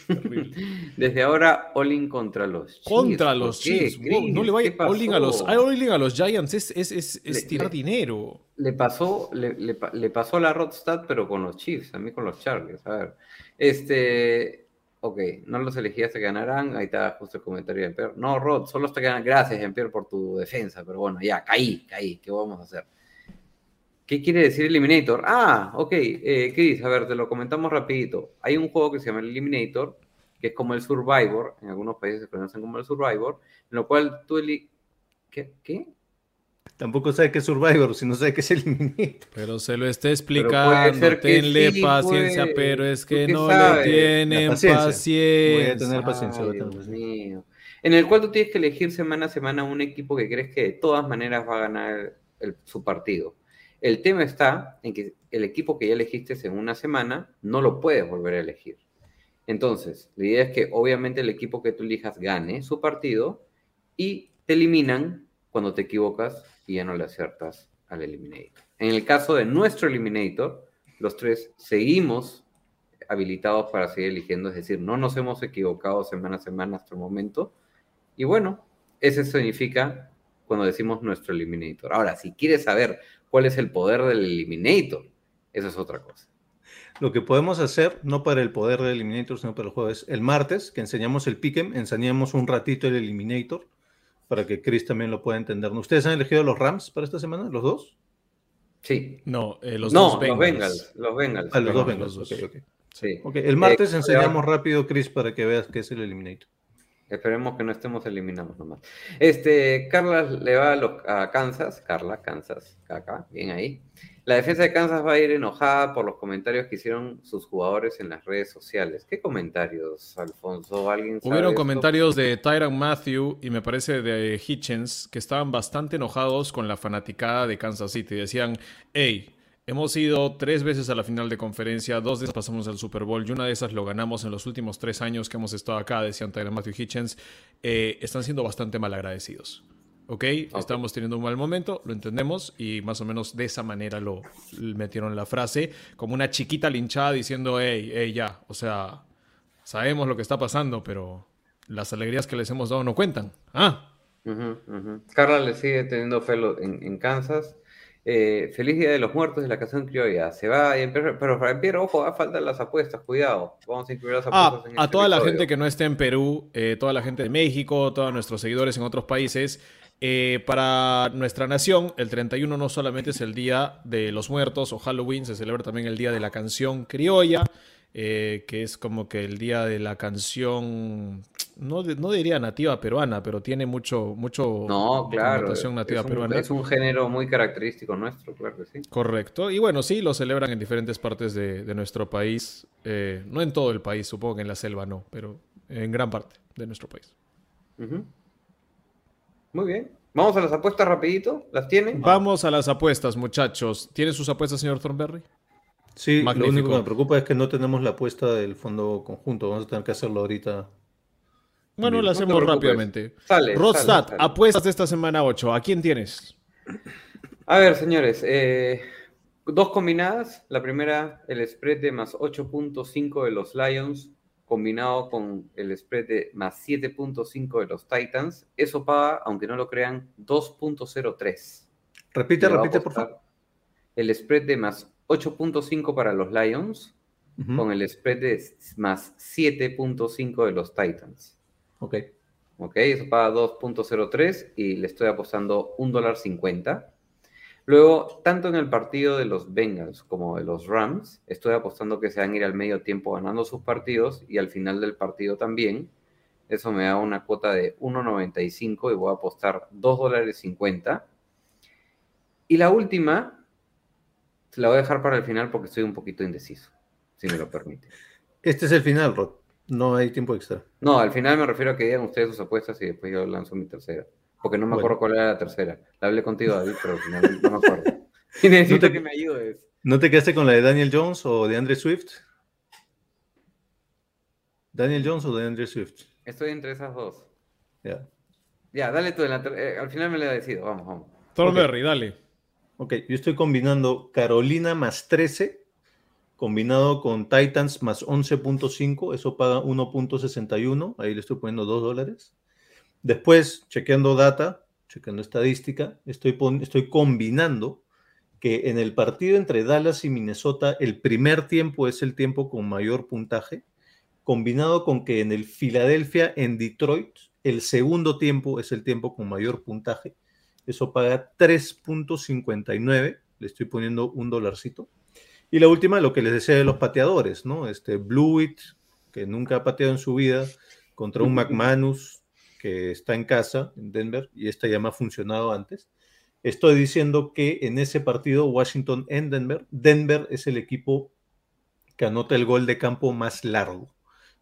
Desde ahora, all-in contra los Chiefs. Contra ¿Por los Chiefs. Wow, no le vaya ¿Qué all-in a los, all-in a los Giants es, es, es, es Le- tirar le- dinero. Le pasó, le, le pa- le pasó la Rodstad, pero con los Chiefs, a mí con los Chargers. A ver, este, ok, no los elegí hasta que ganaran. Ahí está justo el comentario de Pierre. No, Rod, solo hasta que ganan. Gracias, Jean-Pierre, por tu defensa, pero bueno, ya, caí, caí. ¿Qué vamos a hacer? ¿Qué quiere decir Eliminator? Ah, ok, eh, Chris, a ver, te lo comentamos rapidito. Hay un juego que se llama el Eliminator, que es como el Survivor, en algunos países se conocen como el Survivor, en lo cual tú eli... ¿Qué? ¿Qué? Tampoco sabe qué es Survivor, si no sabe qué es Eliminator. Pero se lo está explicando. Tenle sí, paciencia, pues. pero es ¿Tú que no sabes? le tienen paciencia. paciencia. Voy a tener paciencia. Ay, Dios mío. En el cual tú tienes que elegir semana a semana un equipo que crees que de todas maneras va a ganar el- su partido. El tema está en que el equipo que ya elegiste en una semana no lo puedes volver a elegir. Entonces, la idea es que obviamente el equipo que tú elijas gane su partido y te eliminan cuando te equivocas y ya no le aciertas al Eliminator. En el caso de nuestro Eliminator, los tres seguimos habilitados para seguir eligiendo, es decir, no nos hemos equivocado semana a semana hasta el momento. Y bueno, ese significa cuando decimos nuestro Eliminator. Ahora, si quieres saber cuál es el poder del Eliminator, eso es otra cosa. Lo que podemos hacer, no para el poder del Eliminator, sino para el juego, es el martes, que enseñamos el Pick'em, enseñamos un ratito el Eliminator, para que Chris también lo pueda entender. ¿Ustedes han elegido los Rams para esta semana? ¿Los dos? Sí. No, eh, los no, dos los Bengals. Bengals. Los Bengals. Ah, los dos. Bengals. los ok, dos. ok. Sí. Ok, el martes Eh, enseñamos rápido, Chris, para que veas qué es el Eliminator. Esperemos que no estemos eliminados nomás. Este, Carla le va a, Kansas, Carla, Kansas, caca, bien ahí. La defensa de Kansas va a ir enojada por los comentarios que hicieron sus jugadores en las redes sociales. ¿Qué comentarios, Alfonso? ¿Alguien sabe Hubieron esto? comentarios de Tyron Matthew y me parece de Hitchens que estaban bastante enojados con la fanaticada de Kansas City. Decían, hey, hemos ido tres veces a la final de conferencia, dos veces pasamos al Super Bowl y una de esas lo ganamos en los últimos tres años que hemos estado acá, decían Tyron Matthew Hitchens. Eh, están siendo bastante malagradecidos. ¿Ok? Estamos teniendo un mal momento, lo entendemos y más o menos de esa manera lo metieron la frase, como una chiquita linchada diciendo, hey, hey, ya, o sea, sabemos lo que está pasando, pero las alegrías que les hemos dado no cuentan. Ah. Carla le sigue teniendo fe en, en Kansas. Eh, feliz Día de los Muertos de la canción criolla. Se va, y empieza- pero para Pierre, ojo, a falta las apuestas, cuidado. Vamos a incluir las Ah, apuestas en a este toda la gente que no esté en Perú, eh, toda la gente de México, todos nuestros seguidores en otros países, eh, para nuestra nación, el 31 no solamente es el Día de los Muertos o Halloween, se celebra también el Día de la Canción Criolla, eh, que es como que el Día de la Canción, no, de- no diría nativa peruana, pero tiene mucho, mucho No, claro. nativa es, un, peruana. es un género muy característico nuestro, claro que sí. Correcto. Y bueno, sí, lo celebran en diferentes partes de, de nuestro país. Eh, no en todo el país, supongo que en la selva no, pero en gran parte de nuestro país. Muy bien. Vamos a las apuestas rapidito. ¿Las tienen? Vamos a las apuestas, muchachos. ¿Tiene sus apuestas, señor Thornberry? Sí, Magnífico. lo único que me preocupa es que no tenemos la apuesta del fondo conjunto. Vamos a tener que hacerlo ahorita. Bueno, la hacemos rápidamente. Sale, Rodstad, sale, sale. apuestas de esta semana 8. ¿A quién tienes? A ver, señores. eh, dos combinadas. La primera, el spread de más 8.5 de los Lions, combinado con el spread de más 7.5 de los Titans. Eso paga, aunque no lo crean, 2.03. Repite, repite, por favor. El spread de más 8.5 para los Lions, con el spread de más 7.5 de los Titans. Ok. Ok, eso paga 2.03 y le estoy apostando $1.50. Luego, tanto en el partido de los Bengals como de los Rams, estoy apostando que se van a ir al medio tiempo ganando sus partidos y al final del partido también. Eso me da una cuota de 1.95 y voy a apostar $2.50. Y la última, la voy a dejar para el final porque estoy un poquito indeciso, si me lo permite. Este es el final, Rod. No hay tiempo extra. No, al final me refiero a que digan ustedes sus apuestas y después yo lanzo mi tercera. Porque no me Bueno. acuerdo cuál era la tercera. La hablé contigo, David, pero al final no me acuerdo. Y necesito No te- que me ayudes. ¿No te quedaste con la de Daniel Jones o de Andre Swift? ¿Daniel Jones o de Andre Swift? Estoy entre esas dos. Ya. Ya, dale tú. en la eh, al final me la decido. Vamos, vamos. Thornberry, dale. Ok, yo estoy combinando Carolina más 13 combinado con Titans más 11.5, eso paga 1.61, ahí le estoy poniendo 2 dólares. Después, chequeando data, chequeando estadística, estoy, estoy combinando que en el partido entre Dallas y Minnesota, el primer tiempo es el tiempo con mayor puntaje, combinado con que en el Filadelfia, en Detroit, el segundo tiempo es el tiempo con mayor puntaje. Eso paga 3.59, le estoy poniendo un dolarcito. Y la última, lo que les decía de los pateadores, ¿no? Este Blewett, que nunca ha pateado en su vida, contra un McManus, que está en casa, en Denver, y esta ya me ha funcionado antes. Estoy diciendo que en ese partido, Washington en Denver, Denver es el equipo que anota el gol de campo más largo.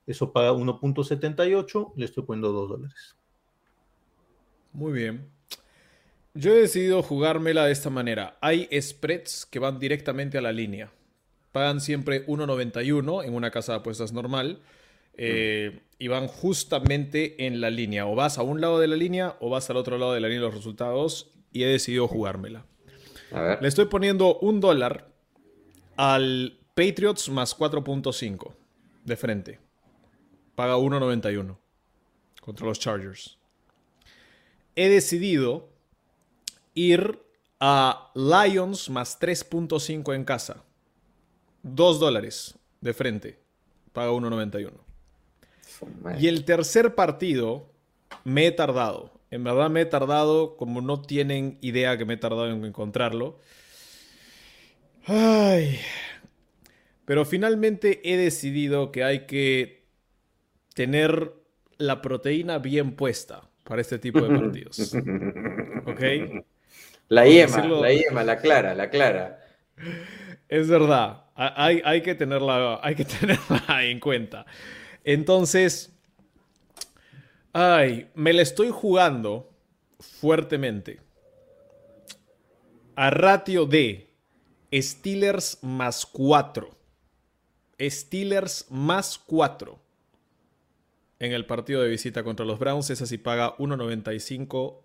Eso paga 1.78, le estoy poniendo 2 dólares. Muy bien. Yo he decidido jugármela de esta manera. Hay spreads que van directamente a la línea. Pagan siempre 1.91 en una casa de apuestas normal. Eh, y van justamente en la línea. O vas a un lado de la línea o vas al otro lado de la línea de los resultados. Y he decidido jugármela. Le estoy poniendo un dólar al Patriots más 4.5 de frente. Paga 1.91 contra los Chargers. He decidido ir a Lions más 3.5 en casa. 2 dólares de frente. Paga 1.91. Y el tercer partido me he tardado. En verdad me he tardado, como no tienen idea que me he tardado en encontrarlo. Ay. Pero finalmente he decidido que hay que tener la proteína bien puesta para este tipo de partidos. ¿Ok? La yema, la yema, la clara, la clara. Es verdad, hay, hay, que tenerla, hay que tenerla en cuenta. Entonces, ay, me la estoy jugando fuertemente. A ratio de Steelers más 4. Steelers más 4 en el partido de visita contra los Browns. Esa sí paga 1.95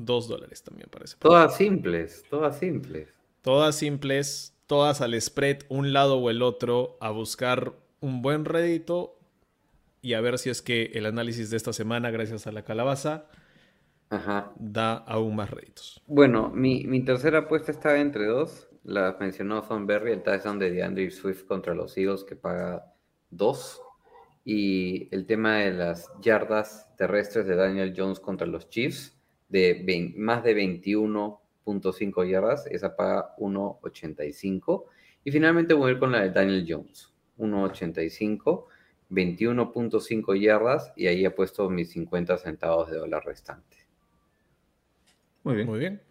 Dos dólares también parece. Todas simples, todas simples. Todas simples, todas al spread, un lado o el otro, a buscar un buen rédito y a ver si es que el análisis de esta semana, gracias a la calabaza, da aún más réditos. Bueno, mi, mi, tercera apuesta estaba entre dos. La mencionó Son Berry, el touchdown de DeAndre Swift contra los Eagles que paga dos. Y el tema de las yardas terrestres de Daniel Jones contra los Chiefs de más de 21.5 yardas, esa paga 1.85. Y finalmente voy a ir con la de Daniel Jones, 1.85, 21.5 yardas y ahí he puesto mis 50 centavos de dólar restante. Muy bien. Muy bien.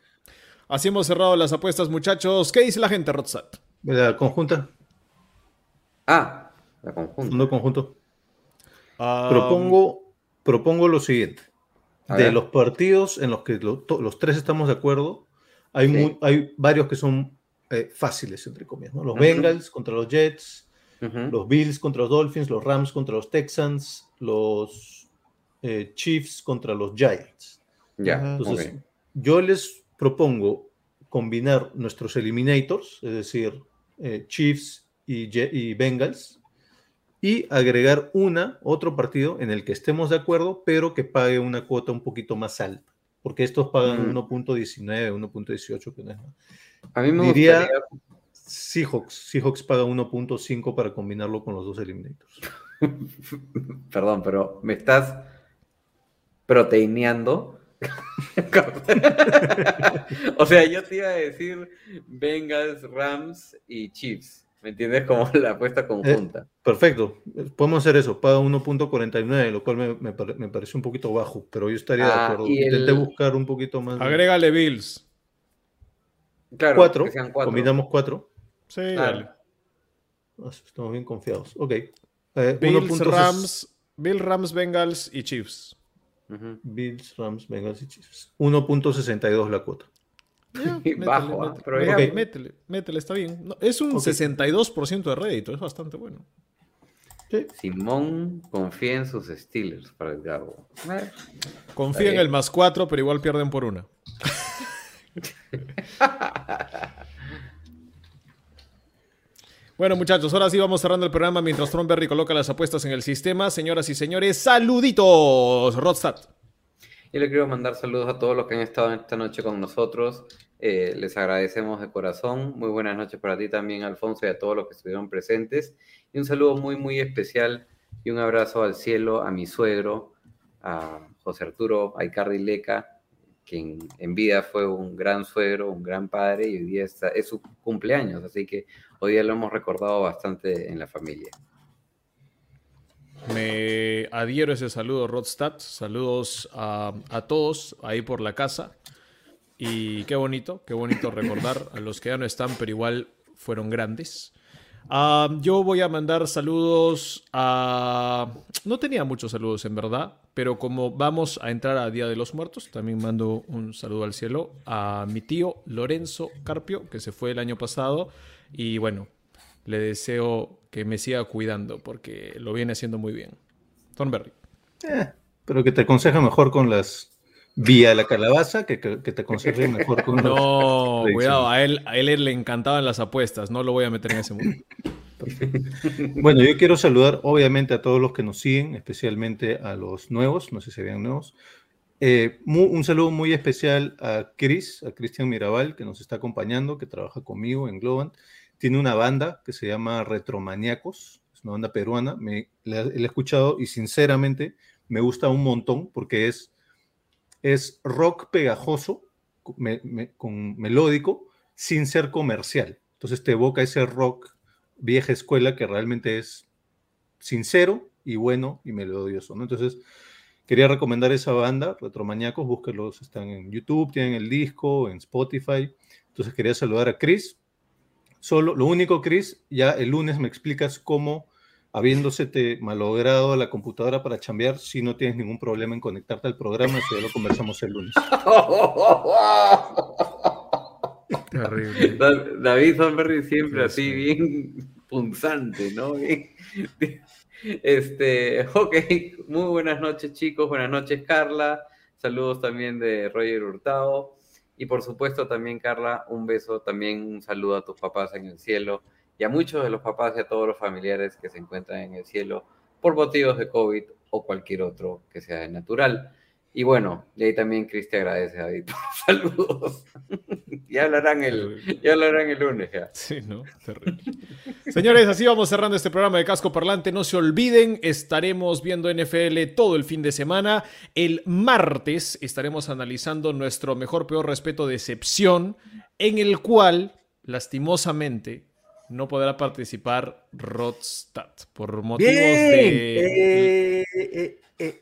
Así hemos cerrado las apuestas, muchachos. ¿Qué dice la gente, Rodsat? La conjunta. Ah, la conjunta. No conjunto. Ah, propongo, propongo lo siguiente de los partidos en los que los tres estamos de acuerdo, hay, hay varios que son eh, fáciles, entre comillas. Los Bengals contra los Jets, los Bills contra los Dolphins, los Rams contra los Texans, los eh, Chiefs contra los Giants. Ya. Entonces, yo les propongo combinar nuestros eliminators, es decir, eh, Chiefs y, y Bengals, y agregar una, otro partido en el que estemos de acuerdo, pero que pague una cuota un poquito más alta, porque estos pagan 1.19, 1.18, que no es A mí me Diría gustaría... Seahawks, Seahawks paga 1.5 para combinarlo con los dos eliminators. Perdón, pero me estás proteineando. o sea, yo te iba a decir Bengals, Rams y Chiefs. ¿Me entiendes? Como la apuesta eh, conjunta. perfecto. Podemos hacer eso. Paga 1.49, lo cual me, me, parece un poquito bajo, pero yo estaría de ah, acuerdo. Intenté buscar un poquito más. Agrégale Bills. Claro, cuatro. Combinamos cuatro. Sí, dale. Ah, estamos bien confiados. Ok. Eh, Bills, Rams, Bills, Rams, Bengals y Chiefs. Bills, Rams, Bengals y Chiefs. 1.62 la cuota. Bajo, ¿ah? métele, métele, métele, está bien. es un 62% de rédito, es bastante bueno. Simón confía en sus Steelers para el Gabo. Confía en el más 4, pero igual pierden por una. Bueno, muchachos, ahora sí vamos cerrando el programa mientras Berry coloca las apuestas en el sistema. Señoras y señores, saluditos, Rodstad. Y le quiero mandar saludos a todos los que han estado esta noche con nosotros. Eh, les agradecemos de corazón. Muy buenas noches para ti también, Alfonso, y a todos los que estuvieron presentes. Y un saludo muy, muy especial y un abrazo al cielo a mi suegro, a José Arturo Aicardi Leca, quien en vida fue un gran suegro, un gran padre, y hoy día es su cumpleaños, así que hoy día lo hemos recordado bastante en la familia. Me adhiero a ese saludo, Rodstad. Saludos a, todos ahí por la casa. Y qué bonito, qué bonito recordar a los que ya no están, pero igual fueron grandes. Ah, yo voy a mandar saludos a... No tenía muchos saludos en verdad, pero como vamos a entrar a Día de los Muertos, también mando un saludo al cielo a mi tío Lorenzo Carpio, que se fue el año pasado. Y bueno, le deseo que me siga cuidando porque lo viene haciendo muy bien. Thornberry. Eh, pero que te aconseja mejor con las vía la calabaza que, te aconseje mejor con No, cuidado, a él, a él le encantaban las apuestas, no lo voy a meter en ese mundo. Bueno, yo quiero saludar obviamente a todos los que nos siguen, especialmente a los nuevos, no sé si vean nuevos. Eh, un saludo muy especial a Chris, a Cristian Mirabal, que nos está acompañando, que trabaja conmigo en Globant. Tiene una banda que se llama Retromaniacos, es una banda peruana. Me, la, he escuchado y sinceramente me gusta un montón porque es es rock pegajoso, con melódico, sin ser comercial. Entonces te evoca ese rock vieja escuela que realmente es sincero y bueno y melodioso. Entonces quería recomendar esa banda, Retromaníacos, búsquenlos, están en YouTube, tienen el disco, en Spotify. Entonces quería saludar a Chris. Solo, lo único, Chris, ya el lunes me explicas cómo habiéndose malogrado la computadora para chambear, si no tienes ningún problema en conectarte al programa, eso ya lo conversamos el lunes. Terrible. David Sonberry siempre así, bien punzante, ¿no? Este, ok, muy buenas noches chicos, buenas noches Carla, saludos también de Roger Hurtado y por supuesto también Carla, un beso, también un saludo a tus papás en el cielo y a muchos de los papás y a todos los familiares que se encuentran en el cielo por motivos de COVID o cualquier otro que sea natural. Y bueno, y ahí también Cristi agradece, David, saludos. ya, hablarán el, ya hablarán el lunes. Ya. Sí, ¿no? Terrible. Señores, así vamos cerrando este programa de Casco Parlante. No se olviden, estaremos viendo NFL todo el fin de semana. El martes estaremos analizando nuestro mejor, peor respeto, decepción, en el cual, lastimosamente, no podrá participar Rodstad por motivos de. Eh, eh, eh,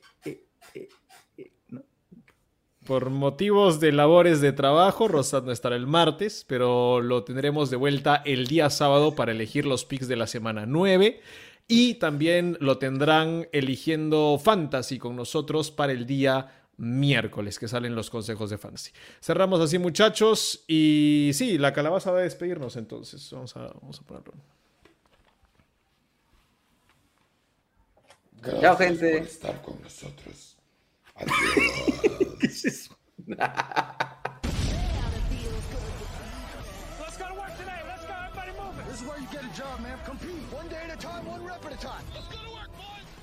por motivos de labores de trabajo, Rodstad no estará el martes, pero lo tendremos de vuelta el día sábado para elegir los picks de la semana 9. Y también lo tendrán eligiendo Fantasy con nosotros para el día miércoles que salen los consejos de fantasy. Cerramos así muchachos y sí, la calabaza va a despedirnos entonces. Vamos a, vamos a ponerlo. Gracias Chao gente. Por estar con nosotros. Adiós. ¿Qué? Let's go to work today. Let's go. Everybody moving. This is where you get a job, man. Compete. One day at a time, one rep at a time. Let's go to work, boys.